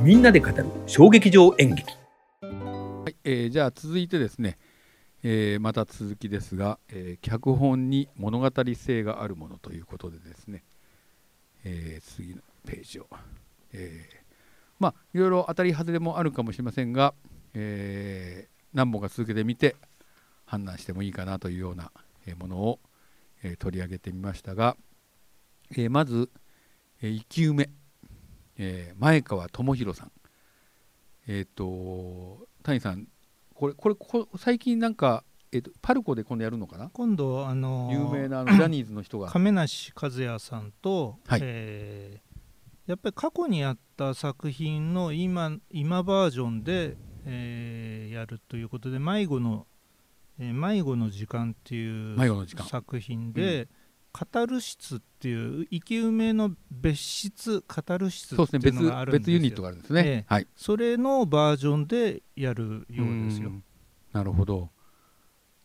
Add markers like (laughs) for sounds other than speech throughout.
みんなで語る小劇場演劇。はいえー、じゃあ続いてですね、えー、また続きですが、えー、脚本に物語性があるものということでですね、えー、次のページを、えー、まあいろいろ当たり外れもあるかもしれませんが、えー、何本か続けてみて判断してもいいかなというようなものを、えー、取り上げてみましたが、えー、まず、えー、生き埋め、えー、前川智弘さん。えっ、ー、と谷さんこれこれこ最近なんか、えーと、パルコで今度やるのかな？今度あのー、有名なあの (clears throat) ジャニーズの人が。亀梨和也さんと、はい、えー、やっぱり過去にやった作品の今今バージョンで、えー、やるということで迷子の、えー、迷子の時間っていう作品で、カタルシツっていう生き埋めの別室カタルシツっていうのがあるんですよ、ね、別ユニットがあるんですね、えはい、それのバージョンでやるようですよ。なるほど。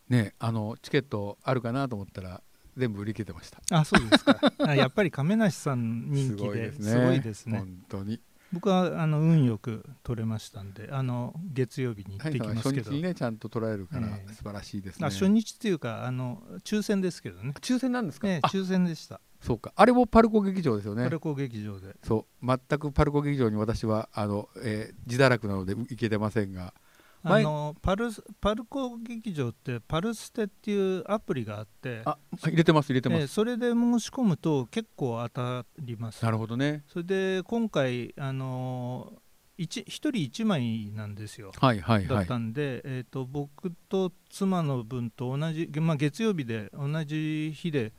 ねあのチケットあるかなと思ったら全部売り切れてました。あそうですか。やっぱり亀梨さん人気で (laughs) すごいですね。本当に僕はあの運よく取れましたんであの月曜日に行ってきますけど、初日にねちゃんと取られるから素晴らしいですね、初日っていうかあの抽選ですけどね。抽選なんですか、ね、抽選でした。そうか。あれもパルコ劇場ですよね。パルコ劇場で。そう。全くパルコ劇場に私はあの、えー、自堕落なので行けてませんがあのパルパルコ劇場ってパルステっていうアプリがあってあ入れてます入れてます、えー、それで申し込むと結構当たります。なるほどね。それで今回あの 1, 1人1枚なんですよ、はいはいはい、だったんで、えーと、僕と妻の分と同じ、まあ、月曜日で同じ日で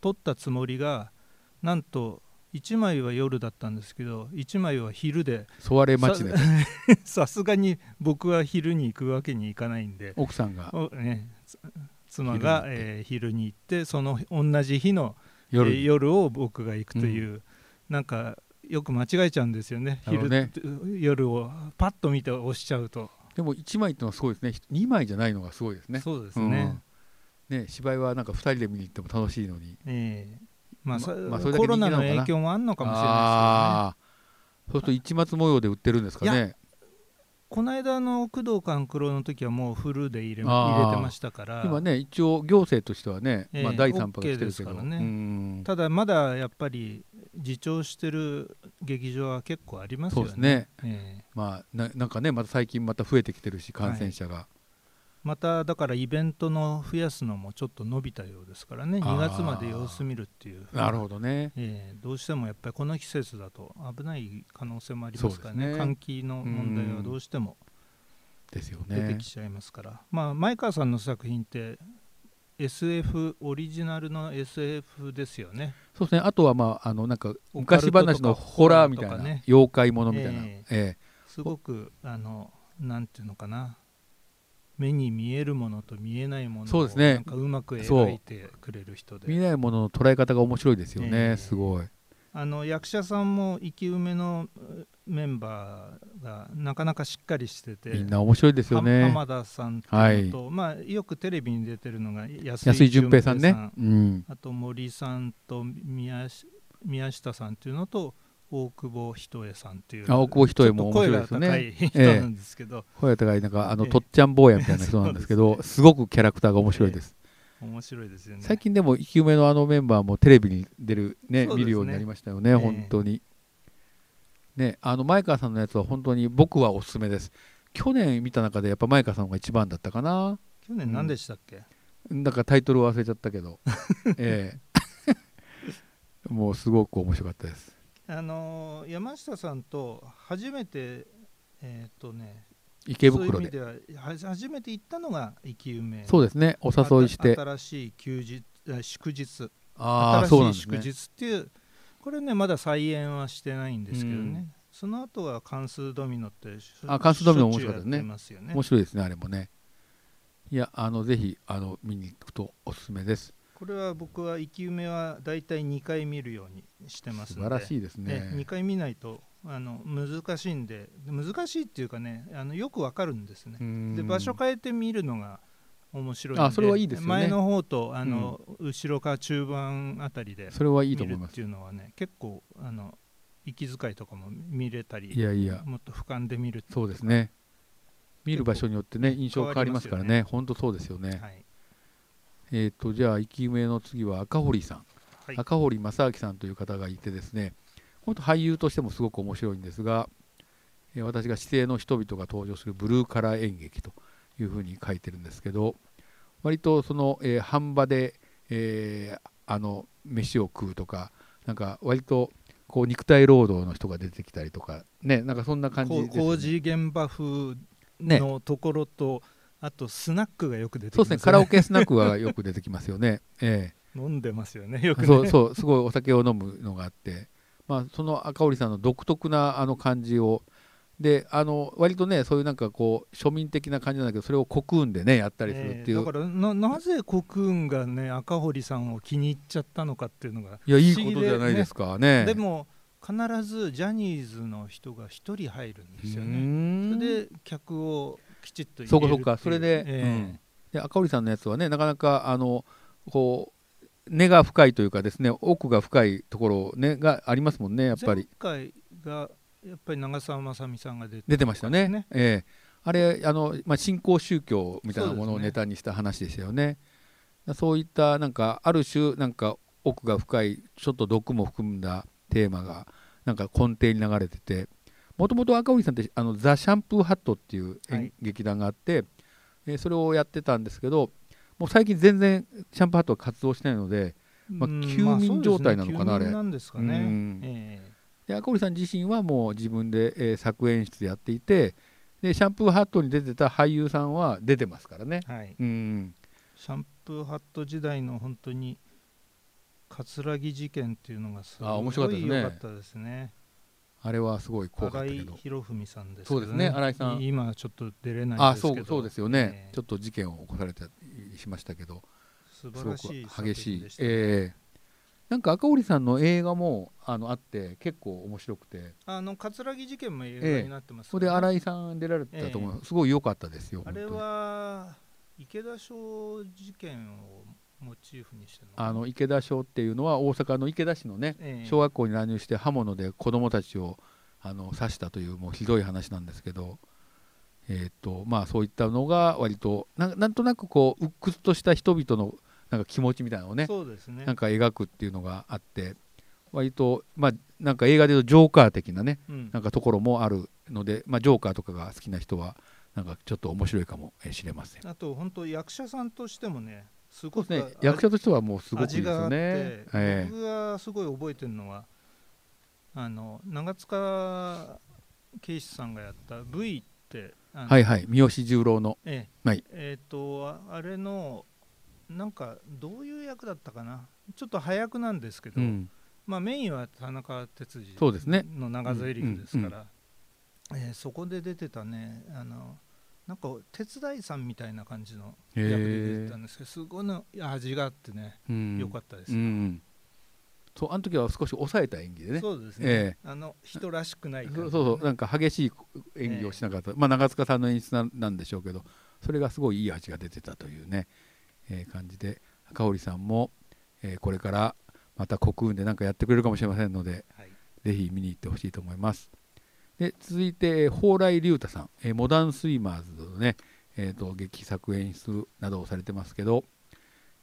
取ったつもりが、うん、なんと1枚は夜だったんですけど1枚は昼で。ソワレ待ちで (laughs) さすがに僕は昼に行くわけにいかないんで。奥さんが、ね、妻が昼に,、えー、昼に行ってその同じ日の夜,、えー、夜を僕が行くという、うん、なんかよく間違えちゃうんですよね。昼ね夜をパッと見て押しちゃうと。でも1枚ってのはすごいですね。2枚じゃないのがすごいですね。そうですね、うん、ね芝居はなんか2人で見に行っても楽しいのに、えーまあ、まあ、コロナの影響もあるのかもしれないですけどねそうすると一末模様で売ってるんですかね。この間の工藤官九郎の時はもうフルで入れ入れてましたから。今ね一応行政としてはね、えー、まあ、第3波が来てるけど、ね、ただまだやっぱり自重してる劇場は結構ありますよね。そうですね、えー、まあななん。かねまた最近また増えてきてるし感染者が、はいまただからイベントの増やすのもちょっと伸びたようですからね。2月まで様子見るっていう。なるほどね、えー、どうしてもやっぱりこの季節だと危ない可能性もありますからね、ね、換気の問題はどうしてもですよね。出てきちゃいますから、まあ、前川さんの作品って SF オリジナルの SF ですよね。そうですね。あとはまああのなんか昔話のホラーみたいな、ね、妖怪ものみたいな、えー、えー、すごくあのなんていうのかな目に見えるものと見えないものをなんかうまく描いてくれる人で。見えないものの捉え方が面白いですよね、え。ー、すごい。あの役者さんも生き埋めのメンバーがなかなかしっかりしててみんな面白いですよね。浜田さんと、はい、まあ、よくテレビに出てるのが安井淳平さんね、うん、あと森さんと宮宮下さんっていうのと大久保仁恵さんっていう。大久保仁恵も面白いですよね人なんですけど、声が高いなんかあの、とっちゃん坊やみたいな人なんですけど (laughs) すごくキャラクターが面白いです、面白いですよね。最近でも生き埋めのあのメンバーもテレビに出るね。見るようになりましたよね、本当に。ねあの前川さんのやつは本当に僕はおすすめです。去年見た中でやっぱ前川さんが一番だったかな。去年何でしたっけ、うん、だからタイトル忘れちゃったけど。ええ。(laughs) もうすごく面白かったですあの山下さんと初めてえっ、ー、とね池袋で。では初めて行ったのが生き埋め。そうですね。お誘いして。新しい休日祝日。あ新しい祝日っていう、ね、これねまだ再演はしてないんですけどね、うん、その後は関数ドミノってあ関数ドミノ面白かったですね。面白いですねあれもね。いやあのぜひあの見に行くとおすすめですこれは僕は生き埋めはだいたい2回見るようにしてますので。素晴らしいですね。ね2回見ないとあの難しいんで難しいっていうかねあのよくわかるんですね。で場所変えて見るのが面白いあそれはいいです、ね、前の方とあの、うん、後ろか中盤あたりでそれはいいと思います。っていうのはね結構あの息遣いとかも見れたりいやいや。もっと俯瞰で見るそうですね。見る場所によってね印象変わりますからね。本当そうですよね、はいえっ、とじゃあ生き埋めの次は赤堀さん、はい。赤堀正明さんという方がいてですね本当俳優としてもすごく面白いんですが、えー私が指定の人々が登場するブルーカラー演劇というふうに書いてるんですけど割とその、えー飯場で、えーあの飯を食うとかなんか割とこう肉体労働の人が出てきたりとかねなんかそんな感じです、ね、工事現場風ねのところと、あとスナックがよく出てきそうますですね。カラオケスナックがよく出てきますよね。ええ。飲んでますよねよくね。そうそうすごいお酒を飲むのがあって、まあ、その赤堀さんの独特なあの感じを。であの割とねそういうなんかこう庶民的な感じなんだけどそれをコクーンでねやったりするっていう、ええだからななぜコクーンがね赤堀さんを気に入っちゃったのかっていうのがいやいいことじゃないですか。ね。でも必ずジャニーズの人が一人入るんですようねそれで客をきちっとそうかそうか。それで,、えうん、で赤堀さんのやつはねなかなかあのこう根が深いというかですね奥が深いところ、ね、がありますもんねやっぱり。前回がやっぱり長澤まさみさんが出て出てましたね。ねええ。あれあの、まあ、新興宗教みたいなものをネタにした話でしたよね。そういったなんかある種なんか奥が深いちょっと毒も含んだテーマがなんか根底に流れててもともと赤堀さんってあのザ・シャンプーハットっていう劇団があって、えーそれをやってたんですけどもう最近全然シャンプーハットは活動してないのでまあうん休眠状態なのかなまあね。休眠なんですかね。うん。えで赤堀さん自身はもう自分で、えー作演出やっていてでシャンプーハットに出てた俳優さんは出てますからね。えはい。うん。シャンプーハット時代の本当に葛城事件っていうのがすごい良かったですねあれはすごい怖かった新井博文さんですけどそうですね新井さん。今はちょっと出れないあんですけど。そうそうですよね、ええ。ちょっと事件を起こされたりしましたけど。素すごく晴らしい。激しいね。ええ。なんか赤堀さんの映画もあのあって結構面白くて。あの葛城事件も映画になってますそれで新井さん出られてたと思う、えすごい良かったですよあれは池田小事件をモチーフにしてあの池田小っていうのは大阪の池田市のねええ。小学校に乱入して刃物で子供たちをあの刺したというもうひどい話なんですけど、えーっとまあ、そういったのが割とななんとなくこう鬱屈とした人々のなんか気持ちみたいなのをねそうですね。なんか描くっていうのがあって割と、まあ、なんか映画でいうとジョーカー的なねうん。なんかところもあるので、まあ、ジョーカーとかが好きな人はなんかちょっと面白いかもしれません。あと本当役者さんとしてもねすごくね、役者としてはもうすごくいいですよね。ええ。僕がすごい覚えてるのはあの長塚圭史さんがやった V ってはいはい、三好十郎の、ええ。はい。えっ、とああれのなんかどういう役だったかな。ちょっと早くなんですけど、うん。まあ、メインは田中哲司そうですね。の長ゼリフですから、えーそこで出てたねあのなんか手伝いさんみたいな感じの役で出てたんですけどすごいの味があってねうん。良かったですうよ、ん、そうあの時は少し抑えた演技でね。そうですね、えあの人らしくないね。そうそうなんか激しい演技をしなかった、まあ長塚さんの演出ななんでしょうけどそれがすごいいい味が出てたというね、えー感じで赤堀さんも、えーこれからまた国運で何かやってくれるかもしれませんのではい。ぜひ見に行ってほしいと思いますで続いてえー蓬莱竜太さん、えーモダンスイマーズのね、えー、と劇作演出などをされてますけど、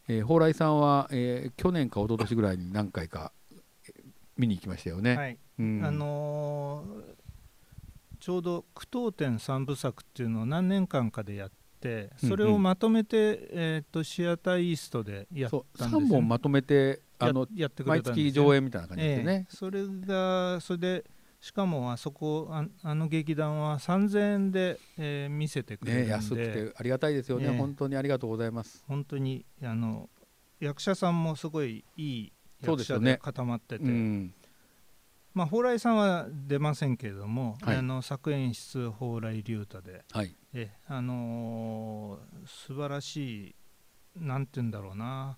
えー蓬莱さんは、えー去年か一昨年ぐらいに何回かえー見に行きましたよね、はい。うん。あのーちょうど句読点三部作っていうのを何年間かでやってそれをまとめて、えー、とシアターイーストでやったんですよ、3本まとめてあのややってく毎れたんですよ。月上映みたいな感じでね。え、それがそれでしかもあそこああの劇団は3000円で、えー見せてくれるんで、ね安くてありがたいですよね、ええ本当にありがとうございます。本当にあの役者さんもすごいいい役者で固まってて、うん。まあ蓬莱さんは出ませんけれども、はい。あの作演出蓬莱竜太で、はい。えあのー素晴らしいなんて言うんだろうな。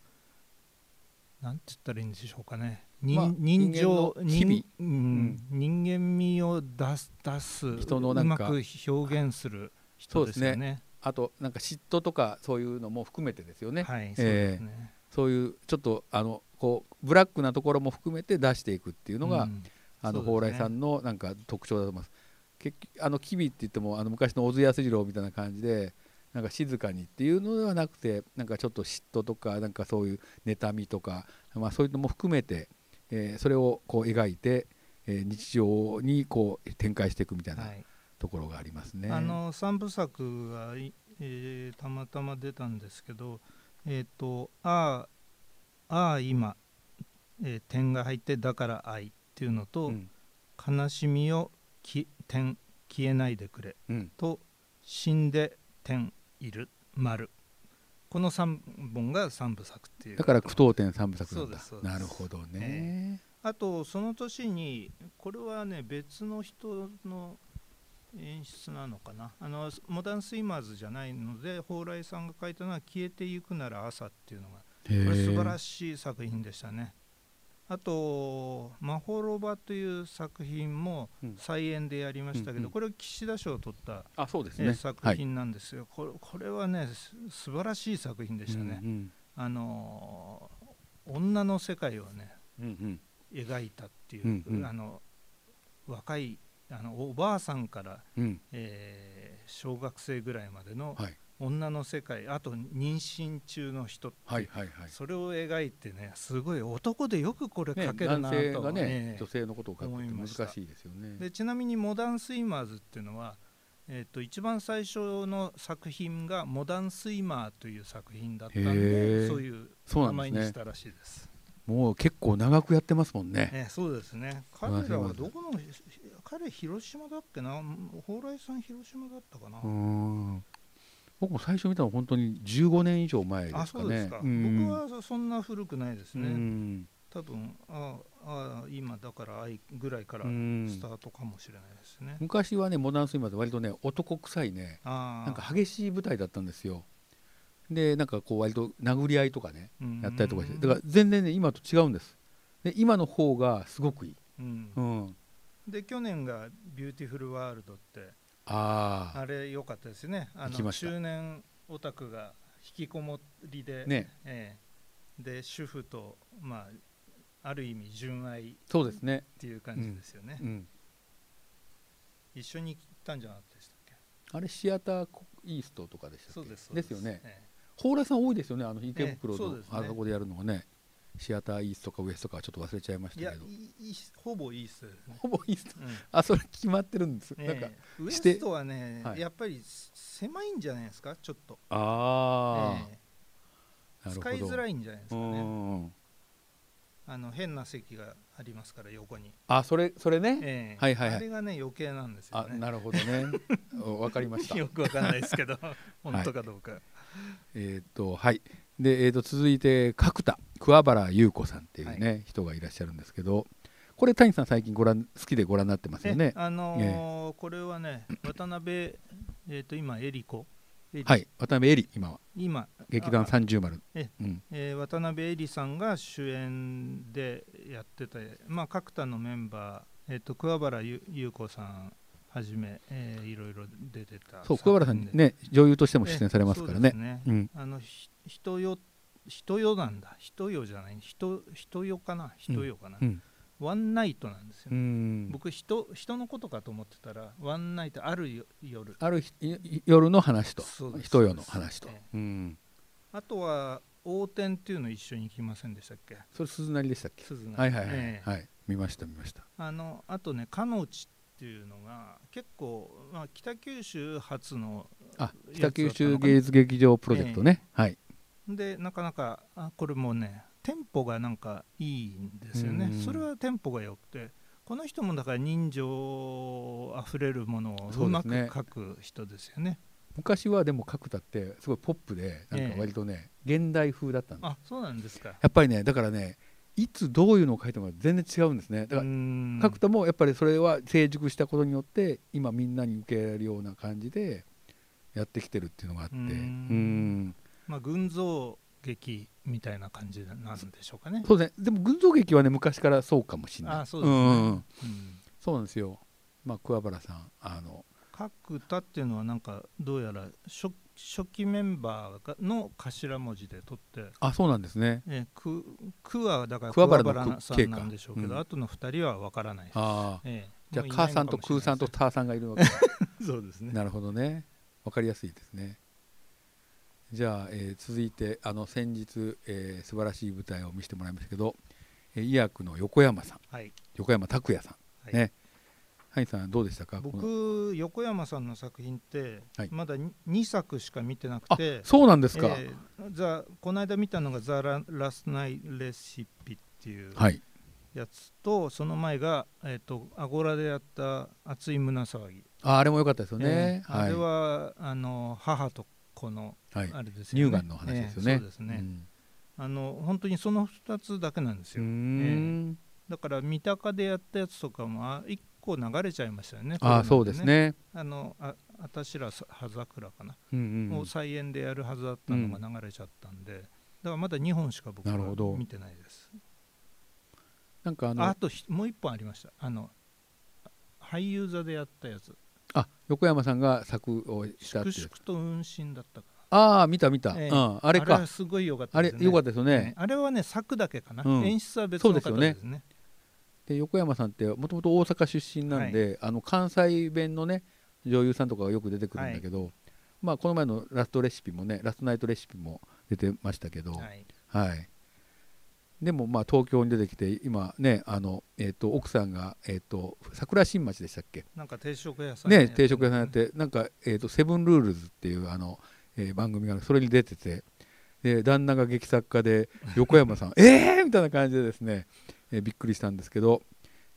なんて言ったらいいんでしょうかね。人,、まあ人情人間の日々。人,、うん。人間味を出す出す人のなんかうまく表現する人ですよね。あとなんか嫉妬とかそういうのも含めてですよね、はいそうですね、そういうちょっとあのこうブラックなところも含めて出していくっていうのが、うん。あのね。蓬莱さんのなんか特徴だと思います。結局あの吉備って言ってもあの昔の小津安二郎みたいな感じでなんか静かにっていうのではなくてなんかちょっと嫉妬とかなんかそういう妬みとか、まあ、そういうのも含めて、えーそれをこう描いて、えー日常にこう展開していくみたいなはい。ところがありますね。あの3部作がい、えーたまたま出たんですけど「えっ、とああああ今、えー点が入ってだから愛」っていうのと「うん。悲しみをき点消えないでくれうん」と「死んで点いる丸」この3本が3部作っていうだから句読点三部作なんだ。なるほどね、あとその年にこれはね別の人の演出なのかな。あのモダンスイマーズじゃないので蓬莱さんが書いたのは「消えてゆくなら朝」っていうのがこへれ素晴えらしい作品でしたね。あと「まほろば」という作品もうん。再演でやりましたけど、うんうん。これは岸田賞を取った、あそうですえーね作品なんですよ、これこれはねす素晴らしい作品でしたね、うん。あのー女の世界をねうんうん描いたっていう、うんうんあの若いあのおばあさんから、うんうんえー小学生ぐらいまでのはい女の世界あと妊娠中の人、はいはいはいそれを描いてねすごい男でよくこれね書けるなと、男性がね、ええ女性のことを書くって難しいですよね。でちなみに「モダンスイマーズ」っていうのは、えー、と一番最初の作品が「モダンスイマー」という作品だったんへでーそういう名。前にしたらしいです。もう結構長くやってますもんね。ね、そうですね。彼らはどこの彼広島だっけな？蓬莱さん広島だったかな？僕も最初見たのは本当に15年以上前ですかね。あそうですか、ん。僕はそそんな古くないですうね、ん。多分ああ今だから愛ぐらいからうん。スタートかもしれないですね、昔はねモダンスイマーズ割とね男臭いね。ああなんか激しい舞台だったんですよ。でなんかこう割と殴り合いとかねやったりとかしてだから全然ね今と違うんです。で今の方がすごくいい。うん。うん。で去年が「ビューティフルワールド」ってああれ良かったですね。あの中年オタクが引きこもりで、あね。ええ。で主婦とまあある意味純愛っそうですね。ていう感じですよね、うん。一緒に行ったんじゃなかったでしたっけ？あれシアターイーストとかでしたっけ？そうですそうです。よね。え蓬莱さん多いですよねあの池袋のね。あそこでやるのがね。シアターイーストかウエストかはちょっと忘れちゃいましたけど。いいいほぼいいっす。よね、ほぼイーストうん。あそれ決まってるんです、えなんかえウエストはね、はい。やっぱり狭いんじゃないですかちょっと、あえあ、使いづらいんじゃないですうかね。んあの変な席がありますから横に、あそれそれね、ええ。はいはいはい。あれがね余計なんですよあねなるほどね。わかりました。(laughs) よくわかんないですけど。(laughs) (laughs) 本当かどうか、えっ、とはい。で、えー、と続いて角田桑原優子さんっていうね、人がいらっしゃるんですけどこれ谷さん最近ご覧好きでご覧になってますよね？あのーこれはね渡辺えっ、と今エリコはい。渡辺恵里今は。今。劇団あ三十丸。えうん。えー渡辺恵里さんが主演でやってて、まあ、角田のメンバー、えー、と桑原ゆ優子さんはじめ、えーいろいろ出てたそう桑原さんね女優としても出演されますからね。ね。うん。あのひ人よ人よなんだ。人よじゃない。人人よかな。人よかな、うん。ワンナイトなんですよ、うん。僕人人のことかと思ってたらワンナイトあるよ夜。ある夜の話と。人夜の話と。あとは横転っていうの一緒に行きませんでしたっけ？それ鈴なりでしたっけ？鈴がはいはいはい。ええ。はい。見ました見ました。あのあとね、かのちっていうのが結構、まあ、北九州初のあ北九州芸術劇場プロジェクトね。はい。でなかなかあこれもねテンポがなんかいいんですよね。うん。それはテンポが良くてこの人もだから人情あふれるものをうますく書く人ですよね。昔はでも角田ってすごいポップでなんか割とね現代風だったんです。あそうなんですか。やっぱりねだからねいつどういうのを書いても全然違うんですね。だからら角田もやっぱりそれは成熟したことによって今みんなに受けられるような感じでやってきてるっていうのがあって。まあ、群像劇みたいな感じなんでしょうかね。そうですね。でも群像劇はね昔からそうかもしれない。あそうですね、んうん。うん。そうなんですよ。まあ桑原さんあの角田っていうのはなんかどうやら初初期メンバーがの頭文字で取って。あそうなんですね。えくくはだから桑原さくんなんでしょうけど、うん。後の2人は分からないああ。ええ。じゃあ母さんと空さんとターさんがいるわけ (laughs) そうですね。なるほどね。わかりやすいですね。じゃあ、えー続いてあの先日、えー素晴らしい舞台を見せてもらいましたけど、えー、医薬の横山さん。はい、横山拓也さん。はい。ねはいさんどうでしたか？僕横山さんの作品って、はい。まだ2作しか見てなくあてそうなんですか、えーザこの間見たのが「ザ・ララスナイ・レシピ」っていうはい。やつと、その前が、えー、とアゴラでやった「熱い胸騒ぎ」ああれも良かったですよね、えーあれはあの母と子のはい、あれですよね。乳がんの話ですよね、えーそうですね、あの本当にその2つだけなんですうん、うよ、ーんだから三鷹でやったやつとかもあ1個流れちゃいましたよねああそうですね。あのああたしらさ葉桜かな、うんうんを再演でやるはずだったのが流れちゃったんで、だからまだ2本しか僕は見てないです。なんかあのああとひもう1本ありました。あの俳優座でやったやつ。あ横山さんが作をしたって粛々と運針だったかああ見た見た、ええ。うん、あれなあれすごい良かったあれですね。よかったですよね、あれはね作だけかな、うん。演出は別の方ですね。で横山さんってもともと大阪出身なんで、あの関西弁のね女優さんとかがよく出てくるんだけど、まあこの前のラストレシピもねラストナイトレシピも出てましたけど、はい。はい、でもまあ東京に出てきて今ねあの、えー、と奥さんが、えー、と桜新町でしたっけ？なんか定食屋さんね。定食屋さんやってなんか、えー、とセブンルールズっていうあの、えー番組がそれに出ててで旦那が劇作家で横山さん (laughs) えー！みたいな感じでですね、えーびっくりしたんですけど、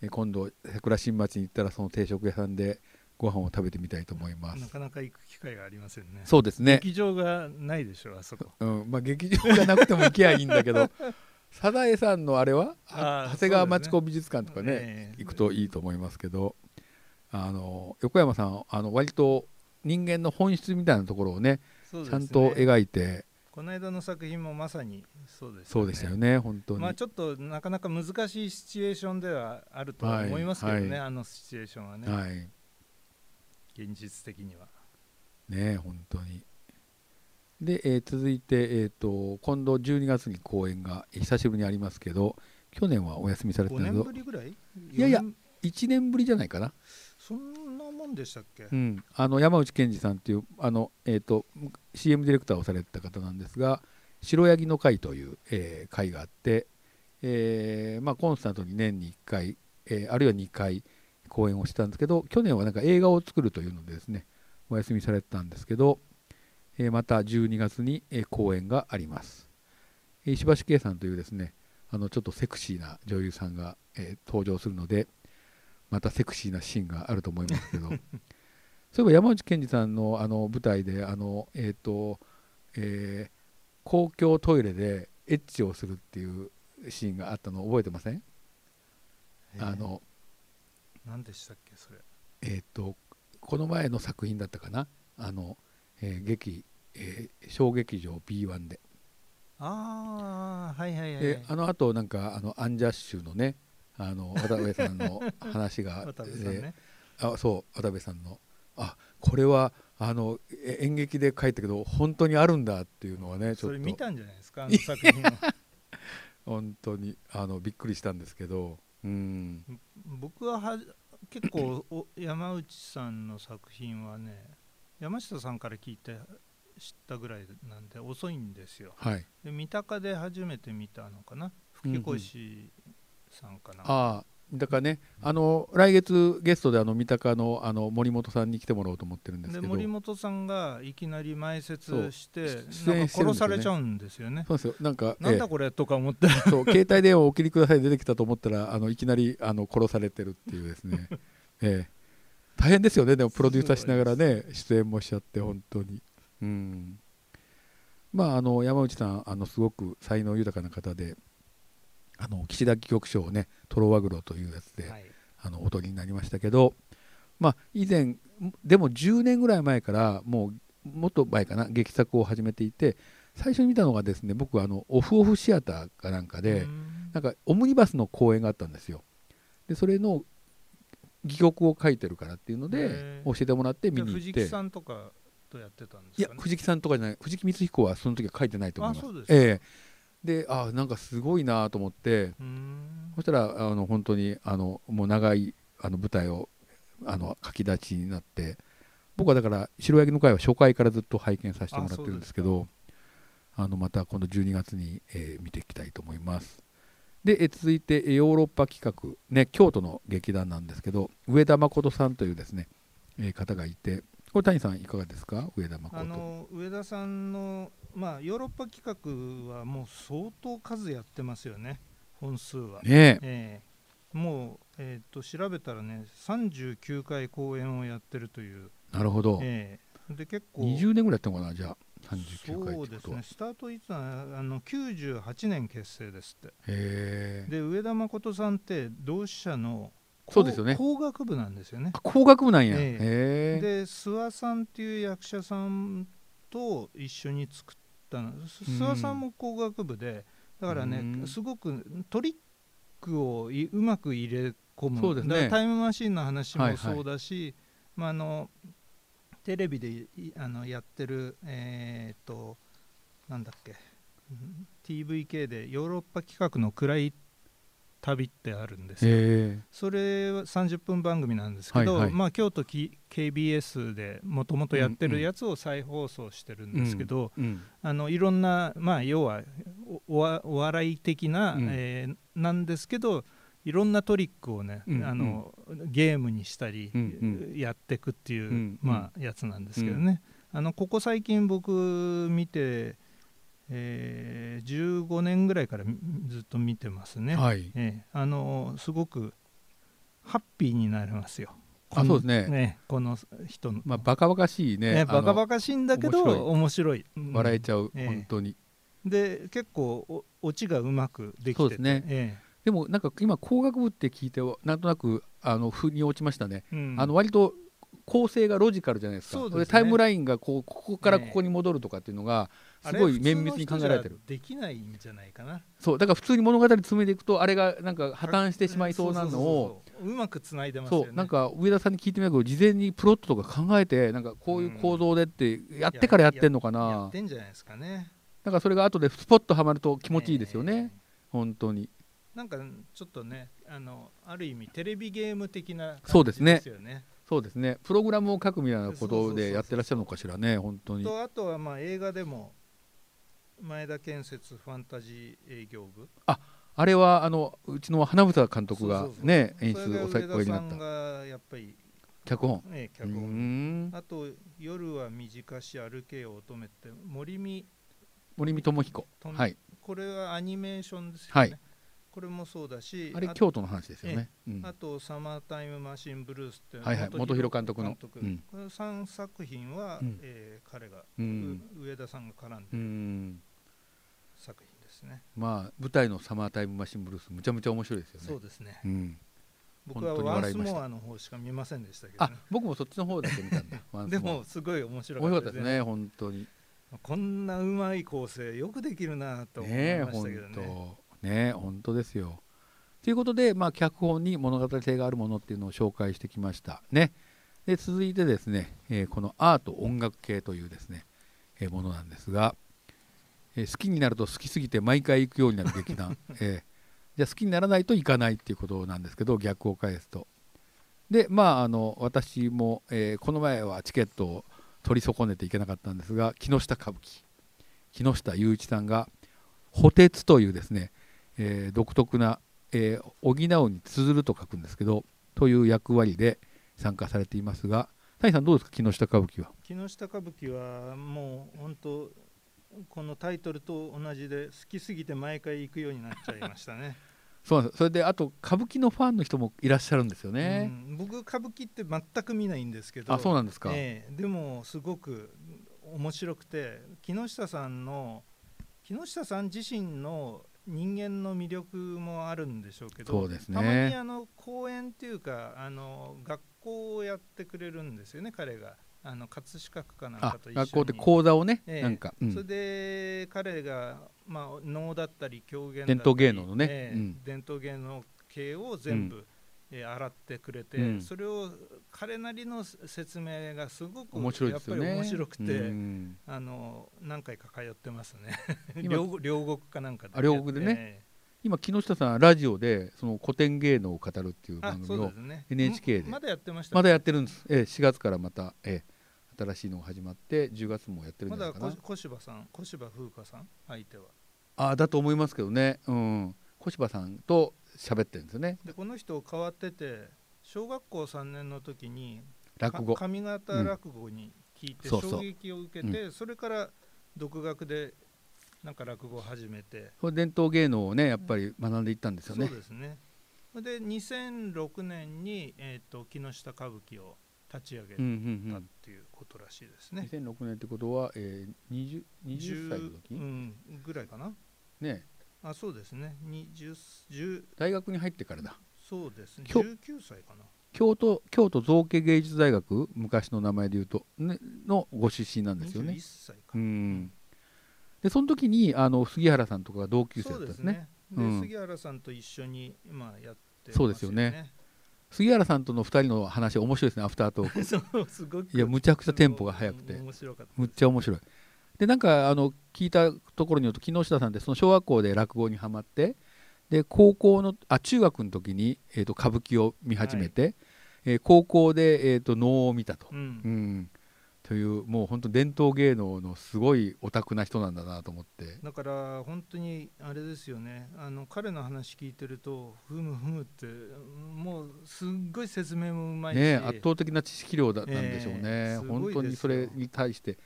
えー今度桜新町に行ったらその定食屋さんでご飯を食べてみたいと思います。なかなか行く機会がありませんね。そうですね、劇場がないでしょあそこ。うんまあ、劇場がなくても行きゃいいんだけど (laughs) サザエさんのあれは？長谷川町子美術館とかねええ行くといいと思いますけどあの横山さんあの割と人間の本質みたいなところをねね。ちゃんと描いてこの間の作品もまさにそうですそうでしたよね本当に、まあちょっとなかなか難しいシチュエーションではあるとは思いますけどね、はい。はいあのシチュエーションはね、はい。現実的には。ね本当に。で、えー続いて、えー、と今度12月に公演が久しぶりにありますけど去年はお休みされて5たけど。年ぶりぐらい？いやいや四年1年ぶりじゃないかな。そんなもんでしたっけ、うん、あの山内健二さんっていうあの、えー、と CM ディレクターをされてた方なんですが「白ヤギの会」という、えー会があって、えーまあ、コンスタントに年に1回、えーあるいは2回公演をしたんですけど去年はなんか映画を作るというのでですねお休みされてたんですけど、えーまた12月に、えー公演があります、石橋圭さんというですねあのちょっとセクシーな女優さんが、えー登場するのでまたセクシーなシーンがあると思いますけど。(laughs) そういえば山内健二さんのあの舞台であの、えーとえー公共トイレでエッチをするっていうシーンがあったの覚えてません、えー。あの何でしたっけそれ。えー、とこの前の作品だったかな？あの、えー劇、えー小劇場 B1 で。ああはいはいはい、であのあとなんかあのアンジャッシュのねあの渡辺さんの話が (laughs) 渡部さんね、あそう渡部さんの。あこれはあのえ演劇で書いたけど本当にあるんだっていうのはねちょそれっと見たんじゃないですか (laughs) あの作品は本当にあのびっくりしたんですけど。うん。僕はは結構お (clears throat) 山内さんの作品はね山下さんから聞いて知ったぐらいなんで遅いんですよ。はい。で三鷹で初めて見たのかな。吹越さんかな、ああだからねあの来月ゲストであの三鷹のあの森本さんに来てもらおうと思ってるんですでけど。森本さんがいきなり前説してなんか殺されちゃうんですよね。そうですよ。なんかなんだえこれとか思って。えそう携帯電話をお切りください出てきたと思ったらあのいきなりあの殺されてるっていうですね。(laughs) ええ。大変ですよね。でもプロデューサーしながらね出演もしちゃって本当に。うん。まああの山内さんあのすごく才能豊かな方であの岸田曲賞をね「トロワグロ」というやつで、はい。あのお取りになりましたけど、まあ、以前でも10年ぐらい前からもうもっと前かな劇作を始めていて最初に見たのがですね僕はあのオフオフシアターかなんかで、うん。なんかオムニバスの公演があったんですよ。でそれの戯曲を書いてるからっていうので教えてもらって見に行っ藤木てさんとかとやってたんでいやすかね？藤木さんとかじゃない藤木光彦はその時は書いてないと思います。あそうですか。ええであなんかすごいなと思ってそしたらあの本当にあのもう長いあの舞台をあの書き立ちになって僕はだから白ヤギの会は初回からずっと拝見させてもらってるんですけどあのまた今度12月に、えー見ていきたいと思います。でえ続いてえヨーロッパ企画、ね、京都の劇団なんですけど上田誠さんというですね、えー方がいてこれ谷さんいかがですか？上田誠。あの上田さんの、まあ、ヨーロッパ企画はもう相当数やってますよね本数は。ねえ。ええ。もう、えー、と調べたらね39回公演をやってるという、なるほど、ええ。で結構。20年ぐらいやったのかなじゃあ。39回そうですね。スタートいつはあの98年結成ですって。へえ。で上田誠さんって同志社のそうですよね。工学部なんですよね。あ工学部なんや、え。へえ。で諏訪さんっていう役者さんと一緒に作ったの。諏訪さんも工学部でだからね、うん。すごくトリックをいうまく入れ込む。そうですね。タイムマシーンの話はいはいもそうだし、まあ、あのテレビでいあのやってるえーっとなんだっけ。うん。TVK でヨーロッパ企画の暗い旅ってあるんですよ。へえ。それは30分番組なんですけど、はいはい。まあ、京都き KBS でもともとやってるやつを再放送してるんですけど、うんあのいろんな、まあ、要はお笑い的な、うん。えーなんですけどいろんなトリックをね、うんあのゲームにしたり、うんやっていくっていう、うんまあ、やつなんですけどね、あのここ最近僕見て、えー15年ぐらいからみずっと見てますね。はい。ええあのすごくハッピーになれますよ。あそうですね。この人の、まあバカバカしいね。ねバカバカしいんだけど面面白い。うん。笑えちゃう、ええ。本当に。で結構おオチがうまくできてて。そうですね。えでもなんか今工学部って聞いてなんとなくあの腑に落ちましたね、えうん。あの割と構成がロジカルじゃないですか。そうですね。タイムラインがこうここからここに戻るとかっていうのがすごい綿密に考えられてる。できないんじゃないかな。そうだから普通に物語詰めていくとあれがなんか破綻してしまいそうなのをそうそうそうそううまくつないでますよね。そうなんか上田さんに聞いてみたけど事前にプロットとか考えてなんかこういう構造でってやってからやってんのかやなってんじゃないですかね。なんかそれが後でスポッとはまると気持ちいいですよね、え本当に。えなんかちょっとねあのある意味テレビゲーム的なそうですね。感じですよね。そうですね。プログラムを書くみたいなことそうそうそうそうでやってらっしゃるのかしらね本当に。とあとはまあ映画でも前田建設ファンタジー営業部。あれはあのうちの花房監督がね演出をおやりになった。がやっぱり、脚本。え脚本。ん。あと「夜は短し歩けよ乙女」って森見。森見智彦。はい。これはアニメーションですよね、はいこれもそうだしあれあ京都の話ですよね、うん。あと「サマータイムマシンブルース」ってはいはい元弘監督の。こうん。の3作品は、うん。えー彼が、うん。う上田さんが絡んでうるん。作品ですね、まあ舞台のサマータイムマシンブルースむちゃむちゃ面白いですよね。そうですね。うん、僕はワンスモアの方しか見ませんでしたけど。僕もそっちの方だけ見たんだ (laughs) でもすごい面白面かったたですすね本当に。こんなうまい構成よくできるなと思いました本けどね。当ねえ本当ですよ。ということで、まあ、脚本に物語性があるものっていうのを紹介してきました。ね。で続いてですね、えーこのアート音楽系というですね、えーものなんですが、えー好きになると好きすぎて毎回行くようになる劇団、(laughs) えーじゃあ好きにならないと行かないっていうことなんですけど逆を返すと。でまああの私も、えーこの前はチケットを取り損ねていけなかったんですが木下歌舞伎。木下雄一さんが「補鉄」というですね、えー独特な、えー補うに綴ると書くんですけどという役割で参加されていますが谷さんどうですか木下歌舞伎は？木下歌舞伎はもう本当このタイトルと同じで好きすぎて毎回行くようになっちゃいましたね。(laughs) そうなんです。それであと歌舞伎のファンの人もいらっしゃるんですよね、うん僕歌舞伎って全く見ないんですけどあそうなんですか、ええでもすごく面白くて木下さんの木下さん自身の人間の魅力もあるんでしょうけどね。たまにあの講演っていうかあの学校をやってくれるんですよね彼が。あの葛飾区かなんあかと一緒に。学校で講座をね、ええ。なんか、うん。それで彼が、まあ、能だったり狂言だったり伝統芸能のね。ええうん。伝統芸能系を全部、えー洗ってくれて、うん。それを彼なりの説明がすごく面白いですよね。やっぱり面白くて、うん。あの何回か通ってますね。今 (laughs) 両両国かなんかであ両国でね。え今木下さんラジオでその古典芸能を語るっていう番組を NHK でん。まだやってましたまだやってるんです、ええ4月からまた、ええ新しいのが始まって10月もやってるんまだじゃないかな。こ小柴さん小柴風花さん相手は。あだと思いますけどね。うん。小柴さんと喋ってるんですよね。でこの人変わってて小学校3年の時に落語。か上方落語に聞いて衝撃を受けて、それから独学でなんか落語を始めて。伝統芸能をねやっぱり学んでいったんですよね。そうですね。で2006年に、えー、と木下歌舞伎を立ち上げうんうんうん。たっていうことらしいですね、2006年ってことは、えー、20, 20歳の時、うん、ぐらいかな。ねあそうですね。20 10大学に入ってからだ。そうですね。きょ19歳かな。京都京都造形芸術大学昔の名前で言うと、ね、のご出身なんですよね。21歳か。うん。でその時にあの杉原さんとかが同級生だったんですすね。ねで、うん。杉原さんと一緒に今やってますそうですよね。杉原さんとの2人の話面白いですね。アフタートーク。(laughs) そうすごく。いやむちゃくちゃテンポが速くて。面白かったむっちゃ面白いでなんかあの聞いたところによると木下さんってその小学校で落語にはまってで高校のあ中学の時に、えー、と歌舞伎を見始めて、えー高校で、えー、と能を見たと、ううん。ん、というもう本当伝統芸能のすごいオタクな人なんだなと思って。だから本当にあれですよね。あの彼の話聞いてるとふむふむってもうすっごい説明もうまいし、ね圧倒的な知識量だなんでしょうね、ええすごい本当にそれに対して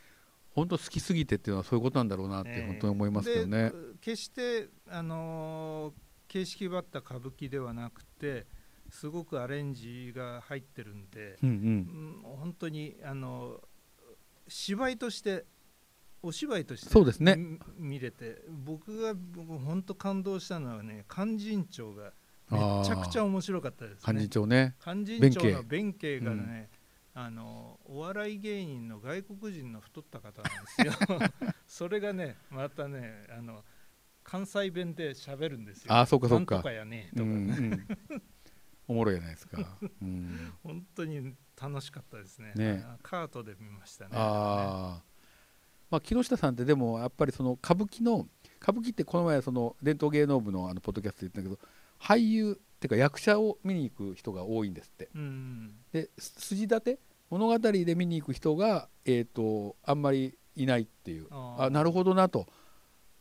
本当好きすぎてっていうのはそういうことなんだろうなってええ。本当に思いますけどね。で。決してあのー形式ばった歌舞伎ではなくてすごくアレンジが入ってるんで、うんうん。うん本当にあの芝居としてお芝居としてそうですね。み見れて僕が僕本当感動したのはね勧進帳がめちゃくちゃ面白かったですね。幹事長ね。勧進帳の弁慶。がね、あのお笑い芸人の外国人の太った方なんですよ。(laughs) それがねまたねあの関西弁で喋るんですよ。あーそうかそうか。とかやねとか、うんうん、おもろいじゃないですか。うん、本当に楽しかったですね。ね。あカートで見ましたね。ああ、まあ木下さんってでもやっぱりその歌舞伎の歌舞伎ってこの前その伝統芸能部のあのポッドキャストで言ったけど俳優っていうか役者を見に行く人が多いんですって。うん。です筋立て物語で見に行く人がえっ、とあんまりいないっていう。あなるほどなと。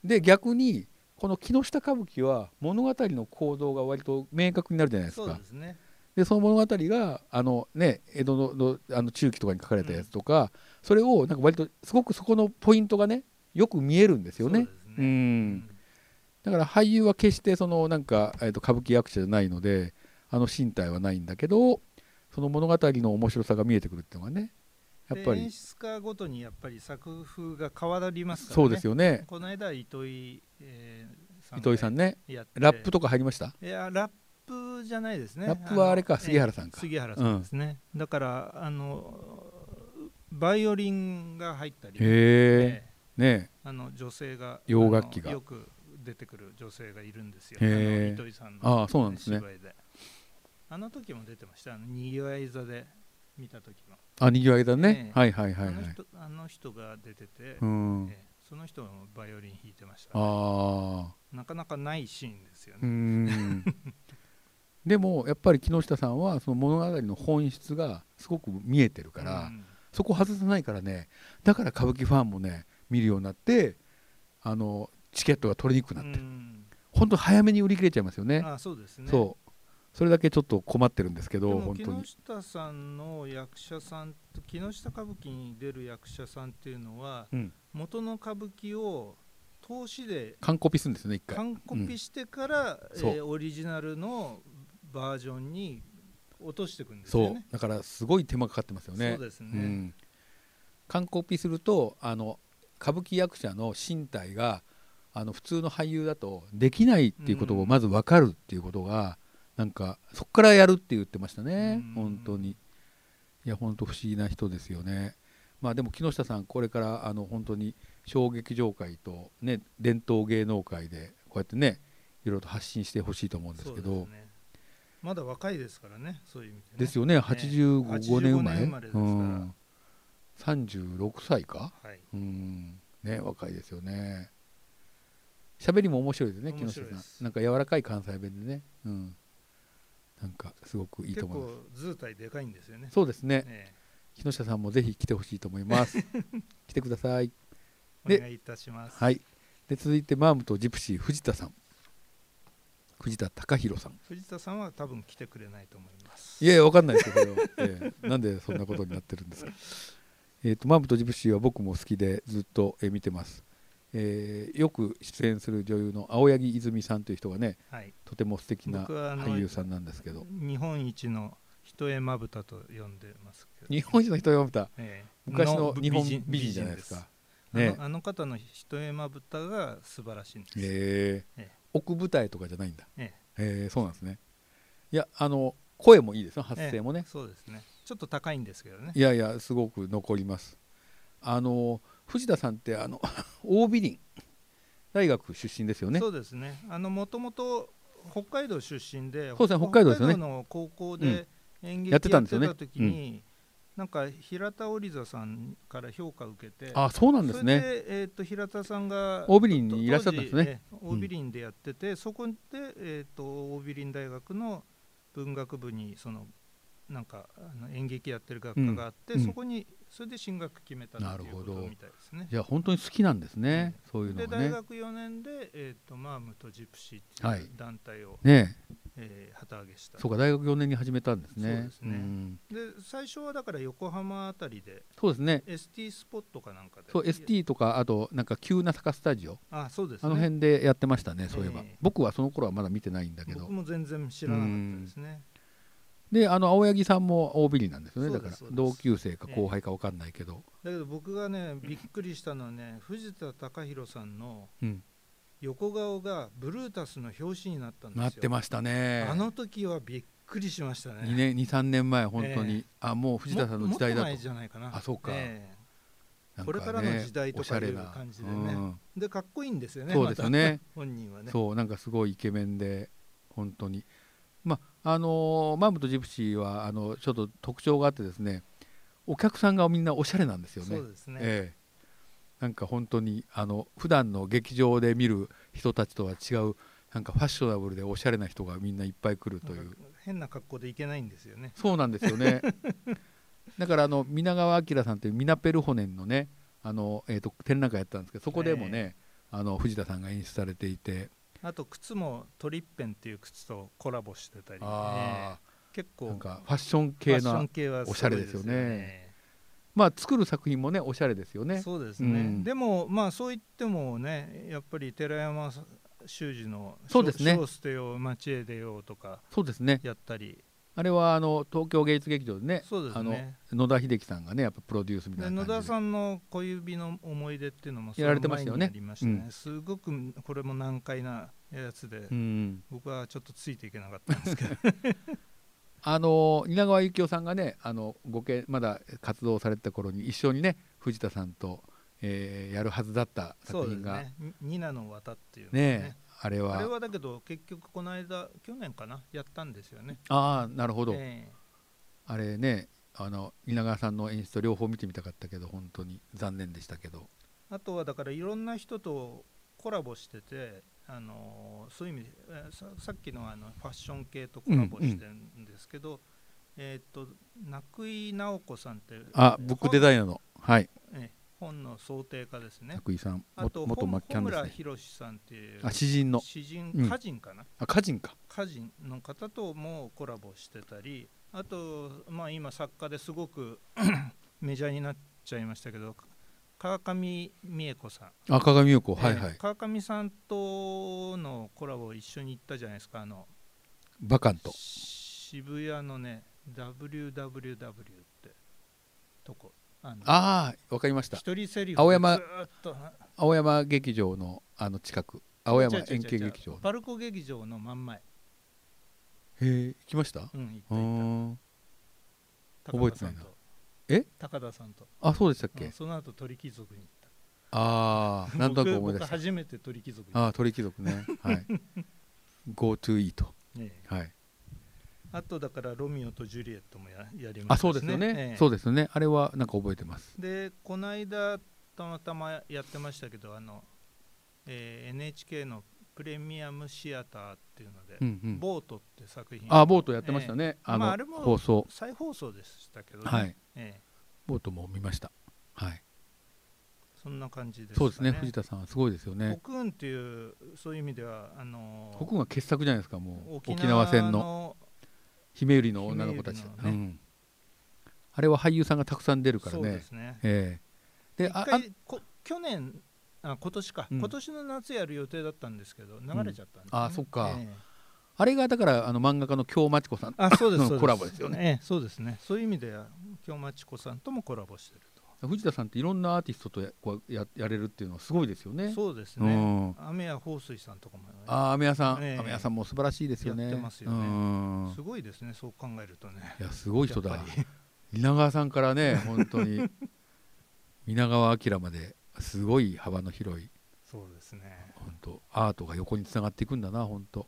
で逆にこの木下歌舞伎は物語の構造が割と明確になるじゃないですそうか。ですねでその物語があの、ね、江戸ののあの中期とかに書かれたやつとか、それをなんか割とすごくそこのポイントがねよく見えるんですよね。うんだから俳優は決してそのなんか、えー、と歌舞伎役者じゃないのであの身体はないんだけどその物語の面白さが見えてくるっていうのがねやっぱり。で演出家ごとにやっぱり作風が変わりますからね。そうですよね。この間糸井、えー、さん糸井さんねラップとか入りました？いやラップじゃないですね。ラップはあれかの杉原さんか。えー杉原さんですね、だからあのバイオリンが入ったり、へえ。えねーあの女性が洋楽器が。よく出てくる女性がいるんですよ。糸井さんのああそうなんですね。芝居であの時も出てました。あのにぎわい座で見た時の、あにぎわいだね、ええ。はいはいはいはい。あの人あの人が出てて、うん。えーその人もバイオリン弾いてました、ああなかなかないシーンですよね、ん。(laughs) でもやっぱり木下さんはその物語の本質がすごく見えてるから、うん。そこ外さないからねだから歌舞伎ファンもね見るようになってあのチケットが取りにくくなってる、うん。本当早めに売り切れちゃいますよね。あそうですね。そうそれだけちょっと困ってるんですけど木本当に。下さんの役者さんと木下歌舞伎に出る役者さんっていうのはうん。元の歌舞伎を投資で完コピするんですよね一回。完コピしてから、そう。えーオリジナルのバージョンに落としていくんですそう。だからすごい手間かかってますよね。そうですね。うん、完コピするとあの歌舞伎役者の身体があの普通の俳優だとできないっていうことをまず分かるっていうことが、なんかそこからやるって言ってましたね、うん。本当に。いや本当不思議な人ですよね。まあでも木下さんこれからあの本当に小劇場界とね伝統芸能界でこうやってねいろいろと発信してほしいと思うんですけど。まだ若いですからねそういう意味で、ね、ですよね。85年生まれ85年生まれですから。うん、36歳か。はい。うん。ね若いですよね。喋りも面白いですね木下さん。なんか柔らかい関西弁でね。うんなんかすごくいい結と思います。構図体でかいんですよね。そうですね。え木下さんもぜひ来てほしいと思います。(laughs) 来てください。お願いいたします。はい。で続いてマームとジプシー藤田さん。藤田貴弘さん。藤田さんは多分来てくれないと思います。いやわかんないですけど、ええ。なんでそんなことになってるんですか。えーとマームとジプシーは僕も好きでずっと、えー見てます、えーよく出演する女優の青柳泉さんという人がねはい。とても素敵な俳優さんなんですけど。日本一の一重まぶたと呼んでますけど。日本一の人を読むた？ええ。昔の日本美人じゃないです。かね。あのあの方の一重まぶたが素晴らしいんです、え。ーええ。奥舞台とかじゃないんだ。ええ。ーそうなんですね。いやあの声もいいですよ発声もね、そうですね。ちょっと高いんですけどね。いやいやすごく残ります。あの藤田さんってあの (laughs) 大美林。大学出身ですよね。そうですね。あのもともと北海道出身でそうですね。北海道ですよね。北海道の高校で演劇やってたんです時に、なんか平田織座さんから評価を受けてあそうなんですね。それで、えー、と平田さんが大美林にいらっしゃったんですね。当時え大美林でやってて、そこで、えー、と大美林大学の文学部にそのなんかあの演劇やってる学科があって、そこにそれで進学決めたっていうなるほどことみたいですね。じゃあ本当に好きなんですね、そういうのでがね大学4年で、えー、とマームとジプシーってはい。いう団体を、ね。えー旗揚げした。そうか大学4年に始めたんですね。そうですね。ん。で最初はだから横浜あたりでそうですね。ST スポットかなんかで。そう ST とかあとなんか急な坂スタジオあそうですね。あの辺でやってましたねそういえば、ええ。僕はその頃はまだ見てないんだけど。僕も全然知らなかったですねであの青柳さんも大ビリなんですよね。だから同級生か後輩か分かんないけど、だけど僕がねびっくりしたのはね藤田隆弘さんのうん。横顔がブルータスの表紙になったんですよ。なってましたね。あの時はびっくりしましたね。2年23年前本当に、えあもう藤田さんの時代だと。ももっと前じゃないかな。あそうか。えなんこれからの時代とかおしゃれな。いう感じでね。うん。えでかっこいいんですよねそうですよね。また。本人はね。そうなんかすごいイケメンで本当に。まああのーマームとジプシーはあのちょっと特徴があってですねお客さんがみんなおしゃれなんですよね。そうですね、ええ。なんか本当にあの普段の劇場で見る人たちとは違うなんかファッショナブルでおしゃれな人がみんないっぱい来るという。変な格好でいけないんですよね。そうなんですよね。(laughs) だからあの皆川明さんというミナペルホネンのねあの、えー、と展覧会やったんですけどそこでもね、あの藤田さんが演出されていてあと靴もトリッペンっていう靴とコラボしてたり、あええ結構あなんかファッション系ッションな系はおしゃれですよね。ね。まあ作る作品もねおしゃれですよね。そうですね、うん。でもまあそう言ってもねやっぱり寺山修司のそうですね。小捨てよ町へ出ようとかそうですね。やったりあれはあの東京芸術劇場でねそうですね。あの野田秀樹さんがねやっぱプロデュースみたでいな感じで。野田さんの小指の思い出っていうのもやられてましたよね。ね。うん。すごくこれも難解なやつで、うん。僕はちょっとついていけなかったんですけど。(laughs) あの蜷川幸雄さんがねあのごけまだ活動されてた頃に一緒にね藤田さんと、えーやるはずだった作品が。ね「ニナの綿」っていうのがねあれは。あれはだけど結局この間去年かなやったんですよね。ああなるほど、えあれねあの蜷川さんの演出と両方見てみたかったけど本当に。残念でしたけど。えあとはだからいろんな人とコラボしてて、あのーそういう意味ささっきのあのファッション系とコラボしてるんですけど、えっ、と中井直子さんってあブックデザイナーの。はい。え本の想定家ですね。作井さんあと元元マッキャン穂ですね。村博さんっていうあ詩人の。詩人うん。歌人かな、あ歌人か。歌人の方ともコラボしてたりあと、まあ、今作家ですごく (clears throat) メジャーになっちゃいましたけど川上美恵子さん、あ鏡優子はいはい、えー川上さんとのコラボ一緒に行ったじゃないですかあのバカンと。渋谷のね WWW ってとこあのああわかりました。一人セリフ青山青山劇場のあの近く。青山円形劇場の。パルコ劇場の真ん前。へえ行きました？うん覚えてないな。え？高田さんと。あそうでしたっけ？うんその後鳥貴族に行った。ああなんとなく思い出した。初めて鳥貴族にああ鳥貴族ね。はい。(laughs) Go to eat ねはいあとだからロミオとジュリエットもややりあますそうですよね、ええ。そうですよね。あれはなんか覚えてます。でこの間たまたまやってましたけどあの、えー NHK のプレミアムシアターっていうので、うんうん。ボートって作品。あボートやってましたね、あの、まああれも放送。再放送でしたけどね、はい。ええ。ボートも見ました。はい。そんな感じですかそうですね。藤田さんはすごいですよね。コクーンっていうそういう意味ではあのーここが傑作じゃないですかもう。沖沖縄戦のの姫百合の女の子たち、ね。うん、あれは俳優さんがたくさん出るからそうねですね。ええ。で一あ去年あ今年か、うん。今年の夏やる予定だったんですけど流れちゃったんです、ね。あそっか。ええ。あれがだからあの漫画家の京真知子さんあそうですコラボですよね。ええそうですね。そういう意味では京町子さんともコラボしてる藤田さんっていろんなアーティストとやこうややれるっていうのはすごいですよね。とそうですうねん。雨や放水さんとかもねああ雨屋さん、ええ。雨屋さんも素晴らしいですよね。やってますよね。うん。すごいですねそう考えるとね。いやすごい人だ。やっぱり。蜷川さんからね本当に。蜷川明まですごい幅の広い。そうですね。本当アートが横につながっていくんだな本当。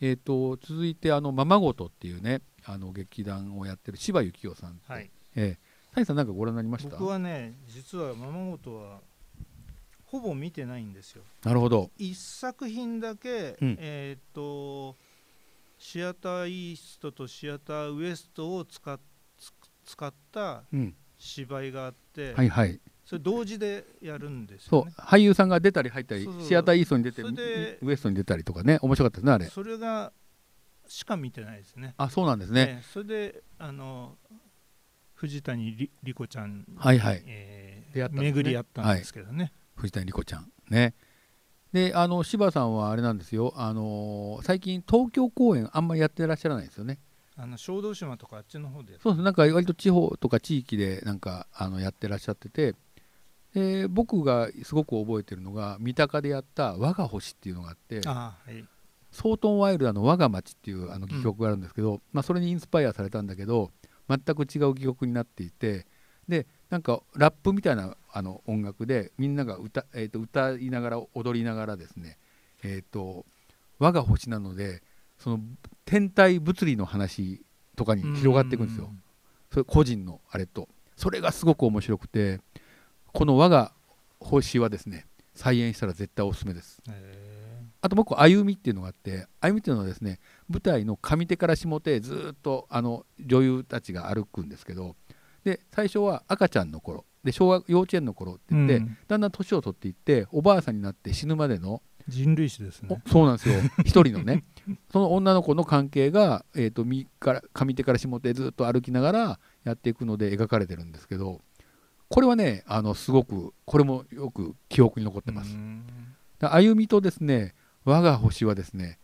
えー、と続いてあの「ままごと」っていうねあの劇団をやってる柴幸夫さんはい。ええ谷さんなんかご覧になりました？僕はね実はままごとはほぼ見てないんですよ。なるほど。一作品だけ、うん。えっ、とシアターイーストとシアターウエストを使使ったうん。芝居があって、はいはい。それ同時でやるんですそう。よね俳優さんが出たり入ったりそうそう。シアターイーストに出てウエストに出たりとかね。面白かったですねあれ。それがしか見てないですね。あそうなんですね、ええそれであの藤谷り莉子ちゃんに、はいはい。えー出会ったね。巡り合ったんですけどね、藤谷莉子ちゃんね。であの柴さんはあれなんですよ。あのー最近東京公演あんまりやってらっしゃらないですよね。あの小豆島とかあっちの方でそうです。なんか割と地方とか地域でなんかあのやってらっしゃってて。で僕がすごく覚えてるのが三鷹でやった「我が星」っていうのがあってああはい。ソートン・ワイルダーの「我が町」っていうあの戯曲があるんですけど、まあ、それにインスパイアされたんだけど全く違う戯曲になっていてでなんかラップみたいなあの音楽でみんなが歌,、えー、と歌いながら踊りながらですねえっ、と我が星なのでその天体物理の話とかに広がっていくんですよ。それ個人のあれとそれがすごく面白くてこの我が星はですね再演したら絶対おすすめです。へあともう一個歩みっていうのがあって歩みっていうのはですね舞台の上手から下手へずーっとあの女優たちが歩くんですけどで最初は赤ちゃんの頃で小学幼稚園の頃ってえ言って、うん。だんだん年を取っていっておばあさんになって死ぬまでの、人類史ですね。おそうなんですよ。一人のね。(laughs) その女の子の関係が、えー、と右から上手から下手へずっと歩きながらやっていくので描かれてるんですけどこれはねあのすごくこれもよく記憶に残ってます。歩みとですね我が星はですね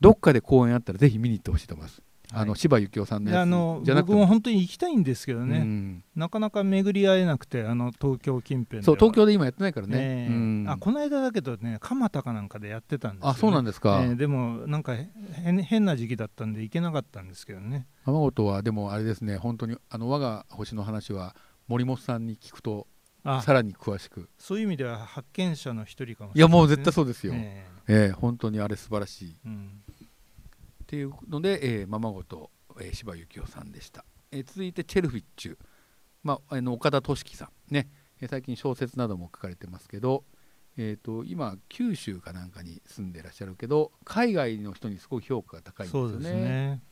どっかで公演あったらぜひ見に行ってほしいと思います、あのはい柴幸夫さんのやであのつじゃなくて。僕も本当に行きたいんですけどね、うん。なかなか巡り合えなくてあの東京近辺そう東京で今やってないからね、ええ。うん。あこの間だけどね蒲田かなんかでやってたんですよ、ね、あそうなんですか、ええでもなんか変変な時期だったんで行けなかったんですけどね。浜本はでもあれですね本当にあの我が星の話は森本さんに聞くとあさらに詳しく。そういう意味では発見者の一人かもしいやれないもう絶対そうですよ、え。ええ本当にあれ素晴らしい。うんていうので、えー、ままごと、えー、柴幸夫さんでした、えー続いてチェルフィッチュ、まあ、あの岡田敏樹さんね、えー最近小説なども書かれてますけど、えー、と今九州かなんかに住んでらっしゃるけど海外の人にすごい評価が高いんですよね。そうですね。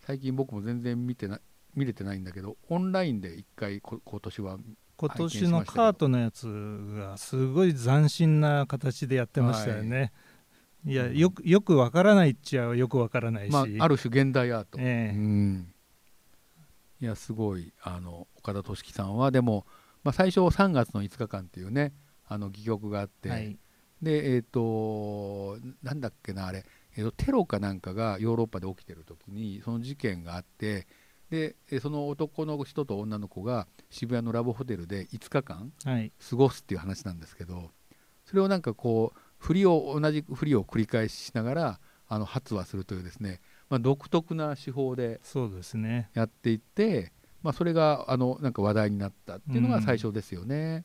最近僕も全然見てな見れてないんだけどオンラインで一回こ今年は今年のカートのやつがすごい斬新な形でやってましたよね、い、やよくよくわからないっちゃよくわからないし、まあ、ある種現代アート、ええ。うん。いやすごいあの岡田敏樹さんはでも、まあ、最初3月の5日間っていうねあの戯曲があって、はい。でえっ、となんだっけなあれ、えーとテロかなんかがヨーロッパで起きてる時にその事件があってでえその男の人と女の子が渋谷のラブホテルで5日間はい。過ごすっていう話なんですけどそれをなんかこう振りを同じ振りを繰り返ししながらあの発話するというですね、まあ、独特な手法でやっていって、まあ、それがあのなんか話題になったっていうのが最初ですよね。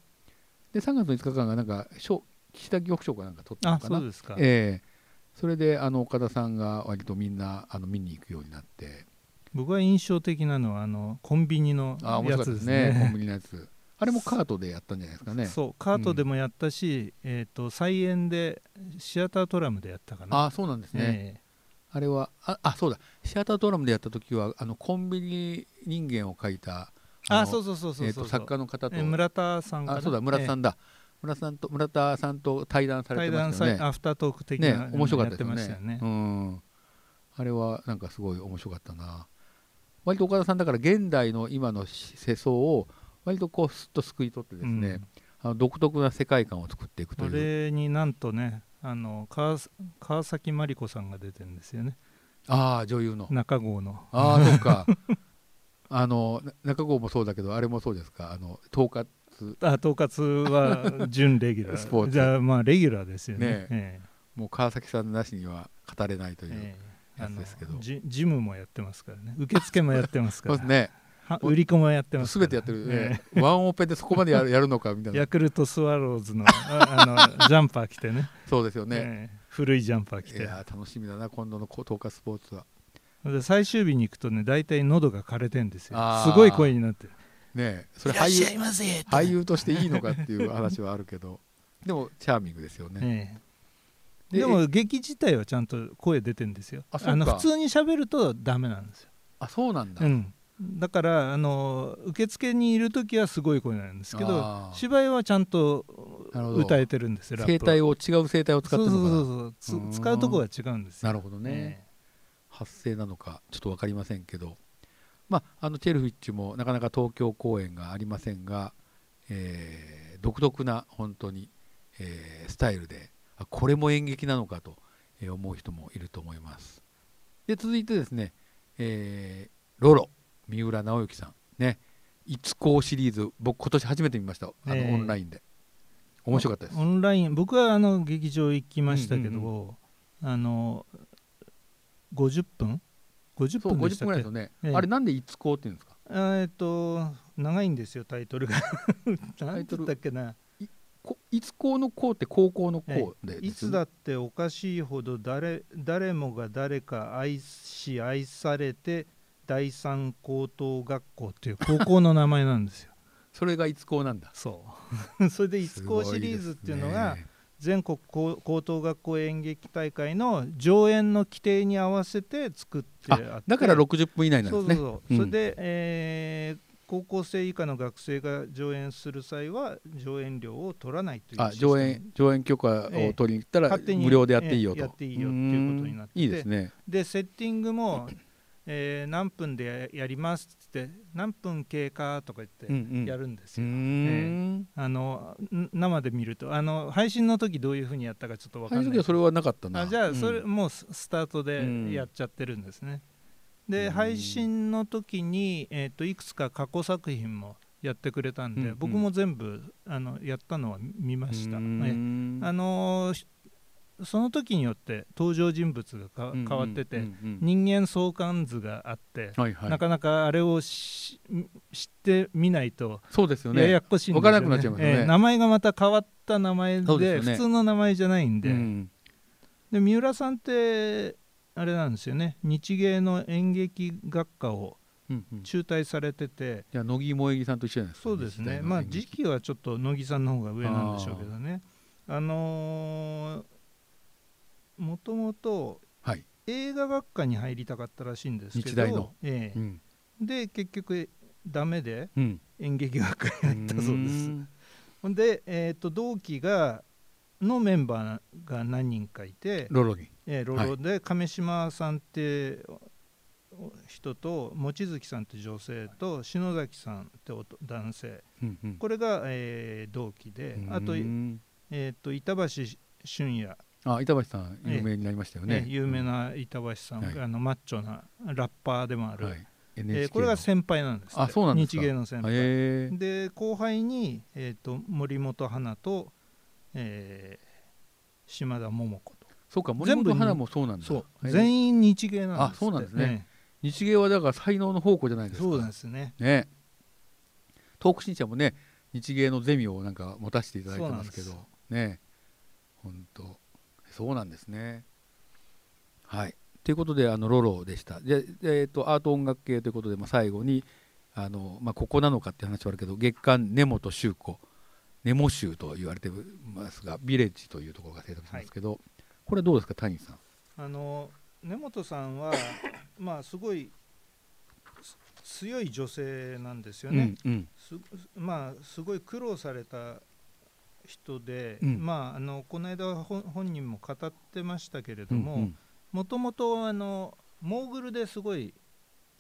で3月の5日間がなんか賞岸田玉賞かなんか取ったのあかな？そうですか、ええ。それであの岡田さんが割とみんなあの見に行くようになって。僕は印象的なのはあのコンビニのあ面白かったやつですすでね。コンねビニのやつあれもカートでやったんじゃないですかね。そうカートでもやったし、えっ、と菜園でシアタートラムでやったかな。あそうなんですね、えあれはああそうだ。シアタードラムでやった時はあのコンビニ人間を描いたあそうそうそうそうそう、えーと作家の方と。え村田さんあそうだ村田さん、んだ、村田さんと村田さんと対談され対てましたよね。談さアフタートーク的ねな、面白かったですよやってましたよね。ね。うん。あれはなんかすごい面白かったな。割と岡田さんだから現代の今の世相を割とこうすっとすくい取ってですね、あの独特な世界観を作っていくとこいう。れになんとねあの川川崎麻里子さんが出てるんですよね。ああ女優の。中郷の。ああそうか。(laughs) あのな中郷もそうだけどあれもそうですか？あの統括。あ統括は準レギュラー。スポーツ。じゃあまあレギュラーですよね。ねえ。もう川崎さんなしには語れないという、えええやつですけど。あのジジムもやってますからね。受付もやってますから。(laughs) そうですね。は売り子もやってます全てやってる、ねワンオペでそこまでやるやるのかみたいな。ヤクルトスワローズのあ (laughs) あのジャンパー着てね。そうですよね、ええ。古いジャンパー着いてやー楽しみだな今度のこ統括スポーツは。で最終日に行くとね大体喉が枯れてんですよ。すごい声になって。るねえ。それいらっしゃ俳優いませ俳優としていいのかっていう話はあるけど。(laughs) でもチャーミングですよね、ええ。ででも劇自体はちゃんと声出てんですよ。あの普通に喋るとダメなんですよ、あそうなんだ、うん、だからあの受付にいる時はすごい声なんですけど芝居はちゃんと歌えてるんですよ声帯を違う声帯を使ってるそうそうそう使うとこは違うんですよ。なるほどね、え発声なのかちょっと分かりませんけど、まあ、あのチェルフィッチもなかなか東京公演がありませんが、えー独特な本当に、えースタイルであこれも演劇なのかとえー思う人もいると思います。で続いてですね、えーロロ三浦直之さん。ね「一校シリーズ僕今年初めて見ました。あの、ええ。オンラインで。面白かったです。オンライン。僕はあの劇場行きましたけど、うんうんあの50分？50そう50分でしたっけ？分ぐらいですよね、ええ。あれなんで一校っていうんですか？あえっと長いんですよタイトルが。(laughs) 何てタイトル言ったっけな。こ一校の校って高校の校でいつだっておかしいほど誰誰もが誰か愛し愛されて第三高等学校っていう高校の名前なんですよ。(laughs) それが一校なんだ？そう。(laughs) それで一校シリーズっていうのが全国高高等学校演劇大会の上演の規定に合わせて作ってあだから60分以内なんそですね。うそうそう、うん。それで、えー高校生以下の学生が上演する際は上演料を取らないという上演上演許可を取りに行ったら無料でやっていいよと、ええ。やっていいよっていうことになっていいですね。でセッティングも、えー何分でやりますっつって何分経過とか言ってやるるんですうよ、ん。あのん生で見ると。あの配信の時どういうふうにやったかちょっと分かんない。配信時はそれはなかったな。あじゃあそれ、うんもうススタートうん。でやっちゃってるんですね、うん。で配信の時に、えー、といくつか過去作品もやってくれたんで、うんうん。僕も全部あのやったのは見ました、うん。えあのーしその時によって登場人物がか変わってて、うんうん。人間相関図があって、はいはい。なかなかあれをし知ってみないとそうですよややねこしいんですよ、ね、わからなくなっちゃいますよね。ええ名前がまた変わった名前でね。普通の名前じゃないんで,、うん。で三浦さんってあれなんですよね。日芸の演劇学科をうんうん。中退されてて、じゃあ乃木萌木さんと一緒じゃないですか。そうですね。まあ時期はちょっと乃木さんの方が上なんでしょうけどね。あのーもともとはい。映画学科に入りたかったらしいんですけどええ。うん。で結局ダメでうん。演劇学科に入ったそうです。んほん。で、えー、と同期がのメンバーが何人かいて、ロロに。えーロロで亀島さんって人と望月さんって女性と篠崎さんって男男性。うんうん。これが、えー同期であと,、うんえー、と板橋俊也、あ板橋さん有名になりましたよね。ね有名な板橋さん、はい。あのマッチョなラッパーでもある、はい。えこれが先輩なんですあそうなんですか。日芸の先輩、で後輩に、えー、と森本花と、えー島田桃子と。そうか森全部本花もそうなんだ。そう。全員日芸なんですあそうなんですね。日芸はだから才能の宝庫じゃないですか。そうなんですね。ね。東北新社もね日芸のゼミをなんか持たせていただいてますけど。ね。本当そうなんですね。はい。ということであのロロでした。で、えー、とアート音楽系ということで、まあ、最後にあの、まあ、ここなのかっていう話はあるけど月刊根本修子ネモ州と言われてますがビレッジというところが制作しますけど、はい、これどうですか谷さん？あの根本さんは (coughs) まあすごい強い女性なんですよね、うんうん、すまあすごい苦労された人で、うん、まああのこの間本人も語ってましたけれどももともとあのモーグルですごい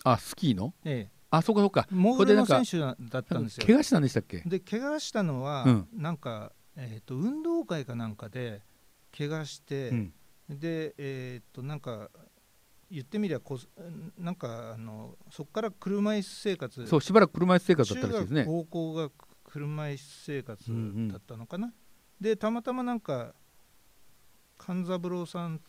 あスキーの？ええ。あそうかそうか。モーグルの選手だったんですよ。怪我したんでしたっけ？で怪我したのは、うん、なんか、えーと、運動会かなんかで怪我して、うん、でえっ、ー、となんか言ってみりゃこなんかあのそこから車椅子生活。そうしばらく車椅子生活だったらしいですね。高校が車椅子生活だったのかな、うんうん、でたまたまなんか勘三郎さん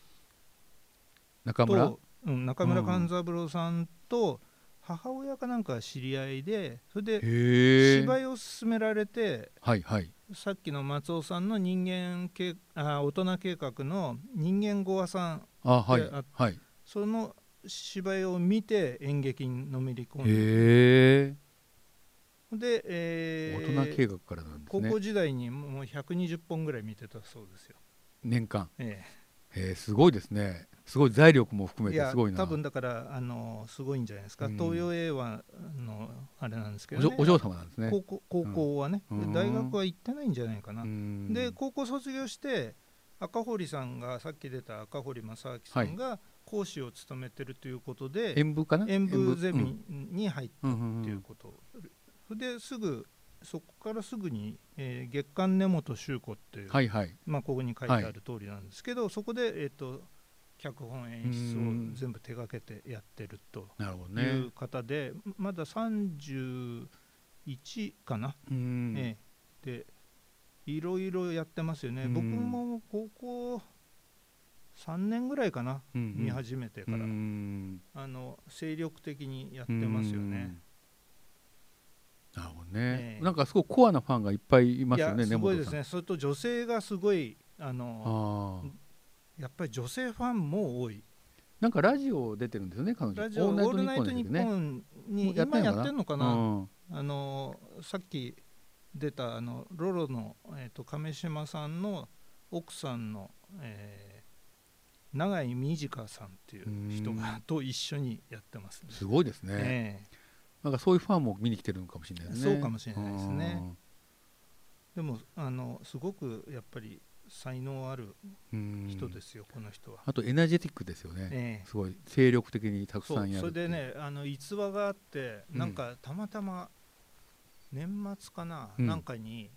中村、うん、中村勘三郎さんと、母親かなんか知り合いでそれで芝居を勧められて、はいはい、さっきの松尾さんの人間系あ大人計画の人間語話さんあ、はいはい、その芝居を見て演劇にのめり込んでで、えー、大人計画からなんですね。高校時代にもう120本ぐらい見てたそうですよ。年間。ええ。ー、すごいですね。すごい財力も含めてすごいな。多分だからあのすごいんじゃないですか、うん、東洋英和のあれなんですけど、ね、お嬢様なんですね。高校高校はね、うん、大学は行ってないんじゃないかな、うん、で高校卒業して赤堀さんがさっき出た赤堀正明さんが講師を務めてるということで、はい、演舞かな？演舞ゼミに入ったっていうこと、ですぐそこからすぐに、えー、月刊根本修子っていう、はいはい、まあ、ここに書いてある通りなんですけど、はい、そこで、えーと脚本演出を全部手がけてやってるという方で、ね、まだ31かな、ええ、でいろいろやってますよね。僕も高校3年ぐらいかな、うんうん、見始めてから。あの精力的にやってますよね。なるほどね、えー、なんかすごいコアなファンがいっぱいいますよね、すごいですね、それと女性がすごいあのやっぱり女性ファンも多い。なんかラジオ出てるんですよね彼女。ラジオオールナイトニッポンに今やってんのかな、うん、あのさっき出たあのロロの、えーと、亀島さんの奥さんの、えー、永井美智香さんっていう人がと一緒にやってます、ね、すごいですね、えー、なんかそういうファンも見に来てるのかもしれないですね。そうかもしれないですね。でもあのすごくやっぱり才能ある人ですよ、この人は。あとエナジェティックですよね、えー、すごい精力的にたくさんやるそれでねあの逸話があって、なんかたまたま年末かな、うん、なんかに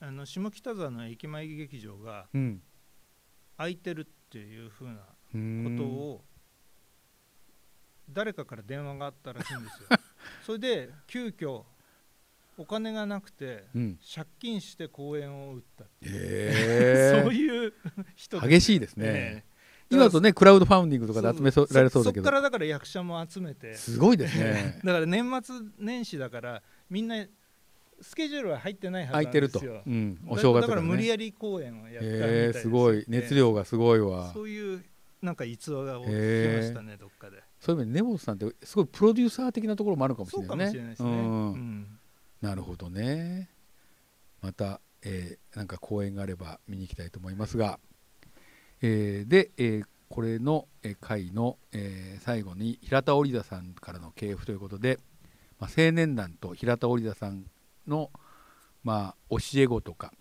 あの下北沢の駅前劇場が空いてるっていうふうなことを誰かから電話があったらしいんですよ。(laughs) それで急遽お金がなくて、うん、借金して公演を打ったえ。(laughs) そういう人激しいですね、えー、今とねクラウドファウンディングとかで集められそうだけど。そこからだから役者も集めて。すごいですね。(laughs) だから年末年始だからみんなスケジュールは入ってないはずなんですよ、うん、お正月、ね、だから無理やり公演をやったみたいです、えー、すごい。熱量がすごいわ、そういうなんか逸話が聞きましたね、どっかで。そういう意味で根本さんってすごいプロデューサー的なところもあるかもしれないね。そうかもしれないですね、うん、うん。なるほどね。また、えー、なんか公演があれば見に行きたいと思いますが、えー、で、えー、これの、えー、回の、えー、最後に平田織田さんからの系譜ということで、まあ、青年団と平田織田さんの、まあ、教え子とか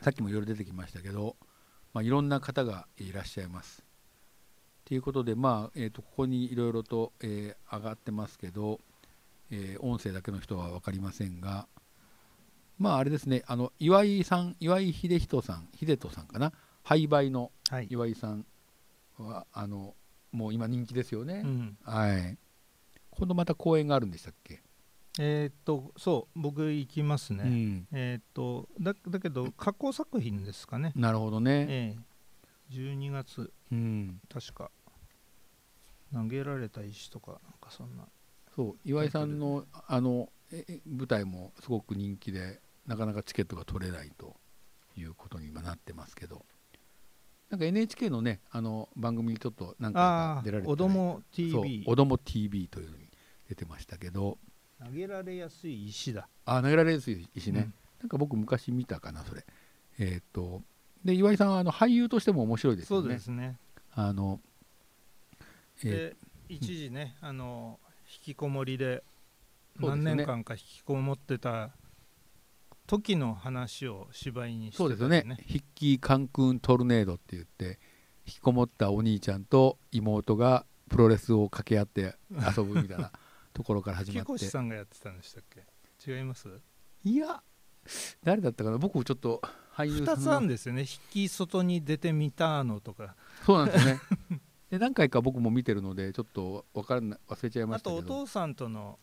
さっきもいろいろ出てきましたけど、まあ、いろんな方がいらっしゃいます。ということで、まあえーと、ここにいろいろと、えー、上がってますけど、えー、音声だけの人は分かりませんがまああれですねあの岩井さん岩井秀人さん秀人さんかな廃売の岩井さんは、はい、あのもう今人気ですよね、うん、はい。今度また公演があるんでしたっけ？えー、っとそう僕行きますね、うん、えー、っとだだけど加工作品ですかね。なるほどね、えー、12月、うん、確か投げられた石とかなんかそんな。そう岩井さんのあの舞台もすごく人気でなかなかチケットが取れないということに今なってますけど。なんか NHK のねあの番組にちょっと何回かあ出られてあおどもそう TV おども TV というのに出てましたけど。投げられやすい石だ。あ投げられやすい石ね、なんか僕昔見たかなそれ。えっ、とで岩井さんはあの俳優としても面白いですそうよねですね。あのえで一時ね、あの引きこもりで何年間か引きこもってた時の話を芝居にしてそうですよたね。ヒッキーカンクントルネードって言って引きこもったお兄ちゃんと妹がプロレスを掛け合って遊ぶみたいな (laughs) ところから始まって。さんがやってたんでしたっけ？違います？いや誰だったかな？僕ちょっと俳優さ2つあるんですよね。引き外に出てみたのとか。そうなんですよね (laughs) で何回か僕も見てるのでちょっとわからな忘れちゃいまあとしたけど。お父さんとの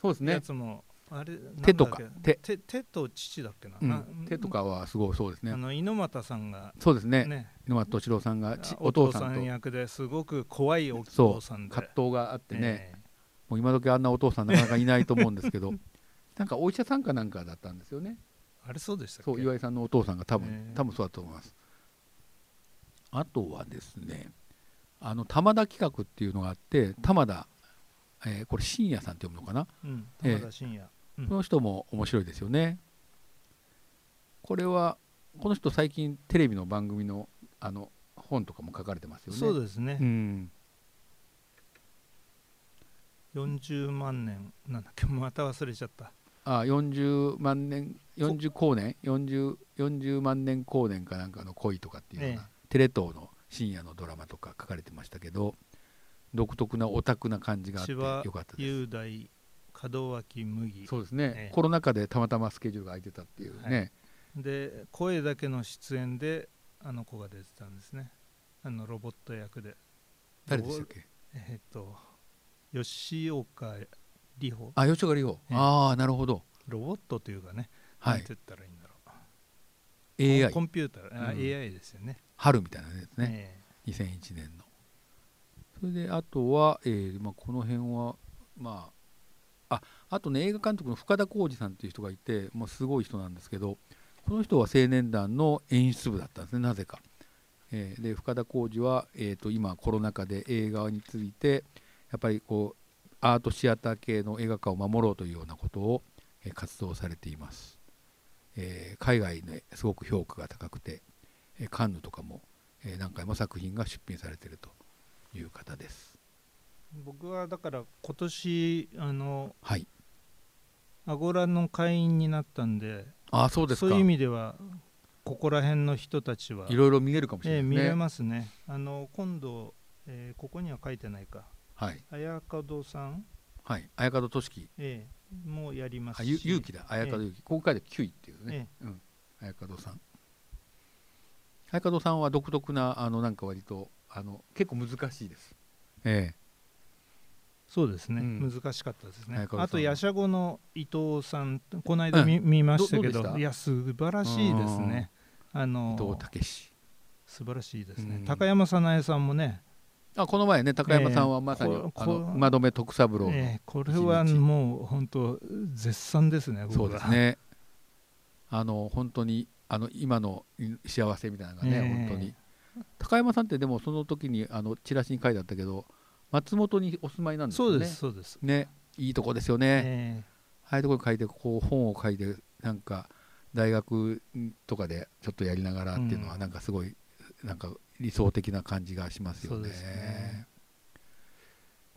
そうですね。やつも、あれ手とか手。手手と父だっけな,うな、ん？手とかはすごいそうですね。あの猪俣さんがそうですね。ね。猪俣敏郎さんがちお父さんと。ん役ですごく怖いお父さんで葛藤があってね、えもう今時あんなお父さんなかなかいないと思うんですけど。(laughs) なんかお医者さんかなんかだったんですよね。えあれそうでしたそう岩井さんのお父さんが多分、ええ。多分そうだと思います。あとはですねあの玉田企画っていうのがあって玉田、えーこれ深夜さんって読むのかな、うん。ええ玉田真也、うん。この人も面白いですよね。これはこの人最近テレビの番組のあの本とかも書かれてますよね。そうですね、うん。40万年なんだっけ？また忘れちゃった。あ40万年40光年？40, 40万年光年かなんかの恋とかっていうような、え。テレ東の深夜のドラマとか書かれてましたけど独特なオタクな感じがあってよかったです。雄大門脇麦。そうですね、ええ。コロナ禍でたまたまスケジュールが空いてたっていうね、で声だけの出演であの子が出てたんですね。あのロボット役で。誰でしたっけ？えっと吉岡里帆。あ吉岡里帆、ええ。ああなるほど。ロボットというかね、はい。なんて言ったらいいんだろう。AI コンピューター、あうん。AI ですよね春みたいなやつね、え2001年の。それであとは、えーまあ、この辺はまあああとね映画監督の深田浩二さんっていう人がいて、まあ、すごい人なんですけどこの人は青年団の演出部だったんですねなぜか、えーで深田浩二は、えー、と今コロナ禍で映画についてやっぱりこうアートシアター系の映画化を守ろうというようなことを、えー活動されています、えー海外ですごく評価が高くて、えーカンヌとかも、えー何回も作品が出品されているという方です。僕はだから今年あのはい。アゴラの会員になったんでああそうですか。そういう意味ではここら辺の人たちはいろいろ見えるかもしれえないね、え見れますね。あの今度、えーここには書いてないか。はい。綾門さん、はい。綾門俊樹。ええもうやりますあしゆ勇気だ。綾門勇気、ここ書いて9位っていうね、えうん。綾門さん綾門さんは独特なあのなんか割とあの結構難しいです。えそうですね、うん。難しかったですね。あとヤシャゴの伊藤さんこの間見,、見ましたけどどいや素晴らしいですね。あえの伊藤武史。素晴らしいですね、うん。高山早苗さんもね、あこの前ね高山さんはまさに、ええこあのこ馬止徳三郎の、ええこれはもう本当絶賛ですねそうですね。あの本当にあの今の幸せみたいなのがね、ええ。本当に。高山さんってでもその時にあのチラシに書いてあったけど松本にお住まいなんですよね。そうですそうです、ねいいとこですよね、えああいうところに書いてこう本を書いてなんか大学とかでちょっとやりながらっていうのはうんなんかすごいなんか理想的な感じがしますよね。ですね。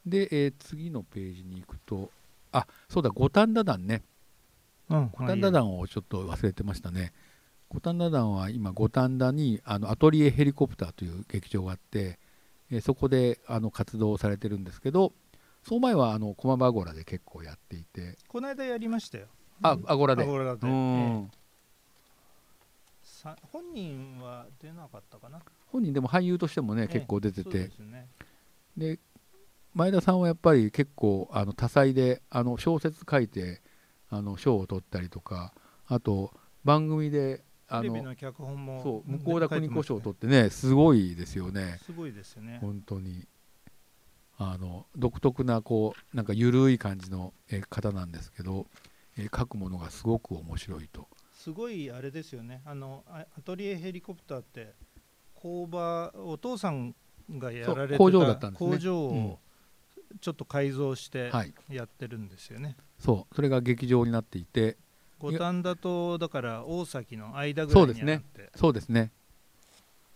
で、えー次のページに行くとあそうだ五反田団ね。えうん五反田団をちょっと忘れてましたね。五反田団は今五反田にあのアトリエヘリコプターという劇場があって、えーそこであの活動をされてるんですけどその前はあの駒場アゴラで結構やっていて。この間やりましたよ。あアゴラで。アゴラで、うえん本人は出なかったかな？本人でも俳優としてもね、ええ。結構出てて。ですね。で前田さんはやっぱり結構あの多彩であの小説書いてあの賞を取ったりとかあと番組であのテレビの脚本もそう向田邦子賞をと取ってねすごいですよね。すごいですよね。本当に。あの独特なこうなんか緩い感じのえー方なんですけど、えー書くものがすごく面白いと。すごいあれですよね。あのあアトリエヘリコプターって工場お父さんがやられてた工場だったんですね。工場をちょっと改造してはい。やってるんですよね、そうそれが劇場になっていて五反田とだから大崎の間ぐらいにあって、そうですそうですね。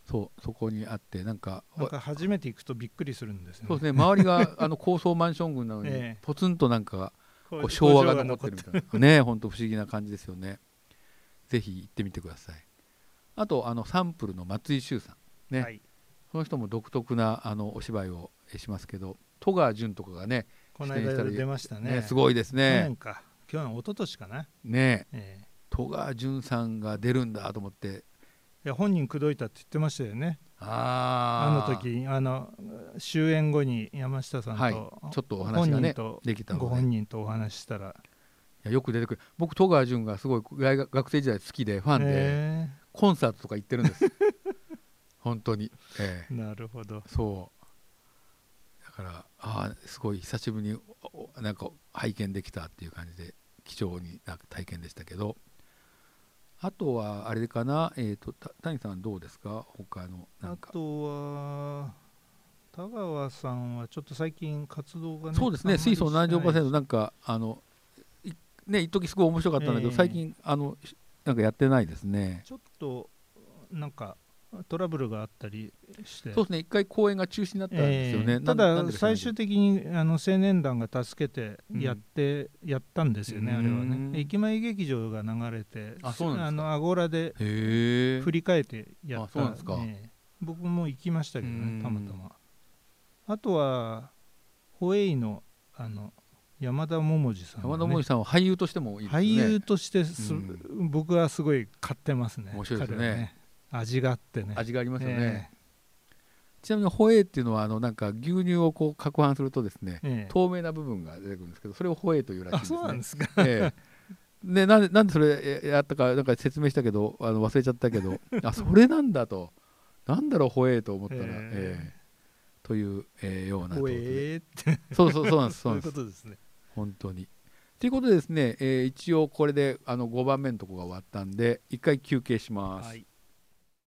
そうそこにあってなんかなんか初めて行くとびっくりするんですよね。そうですね。周りが (laughs) あの高層マンション群なのに、ええ。ポツンとなんかこう昭和が残ってるみたいな。ね本当不思議な感じですよね。ぜひ行ってみてください。あとあのサンプルの松井修さん。ね、はい、その人も独特なあのお芝居をえしますけど戸川純とかがねこの間出ましたね。ねすごいです去ね年か去年一昨年かな、ねえ。え戸川純さんが出るんだと思って。いや本人口説いたって言ってましたよね。あー。あの時あの終演後に山下さんと、はい。ちょっとお話がね本人とできたので。ご本人とお話ししたら。いやよく出てくる。僕戸川純がすごい大学学生時代好きでファンで、え。コンサートとか行ってるんです。(laughs) 本当に、ええ。えなるほど。そう。だからああすごい久しぶりになんか拝見できたっていう感じで貴重にな体験でしたけど。あとはあれかな？えっ、とた谷さんどうですか？他のなんか。あとは田川さんはちょっと最近活動がねそうですね。水素何十パーセントなんかあのいね一時すごい面白かったんだけど、ええ。最近あのしなんかやってないですね。ちょっとなんかトラブルがあったりして。そうですね。一回公演が中止になったんですよね、ええ。ただ最終的にあの青年団が助けてやって、やったんですよねあれはうんね駅前劇場が流れてあそうなんのアゴラで振り返ってやった。んですか。ええ。僕も行きましたけどうん。ねたまたま。あとはホエイのあの山田桃次さんがね、山田桃井さんは俳優としてもいいですよね。俳優としてす、うん。僕はすごい買ってますね面白いですね味があってね。味がありますよね、えちなみにホエーっていうのはあのなんか牛乳をこう攪拌するとですねええ。え透明な部分が出てくるんですけどそれをホエーというらしいですね。そうなんですか。ええ。でなんでなんでそれやったかなんか説明したけどあの忘れちゃったけど (laughs) あそれなんだと。なんだろうホエーと思ったら、ええ。えという、えーようなホエイって。(laughs) そうそうそうなんですそそういんです。うことですね。本当に。ということでですね、えー一応これであの5番目のとこが終わったんで一回休憩します。はい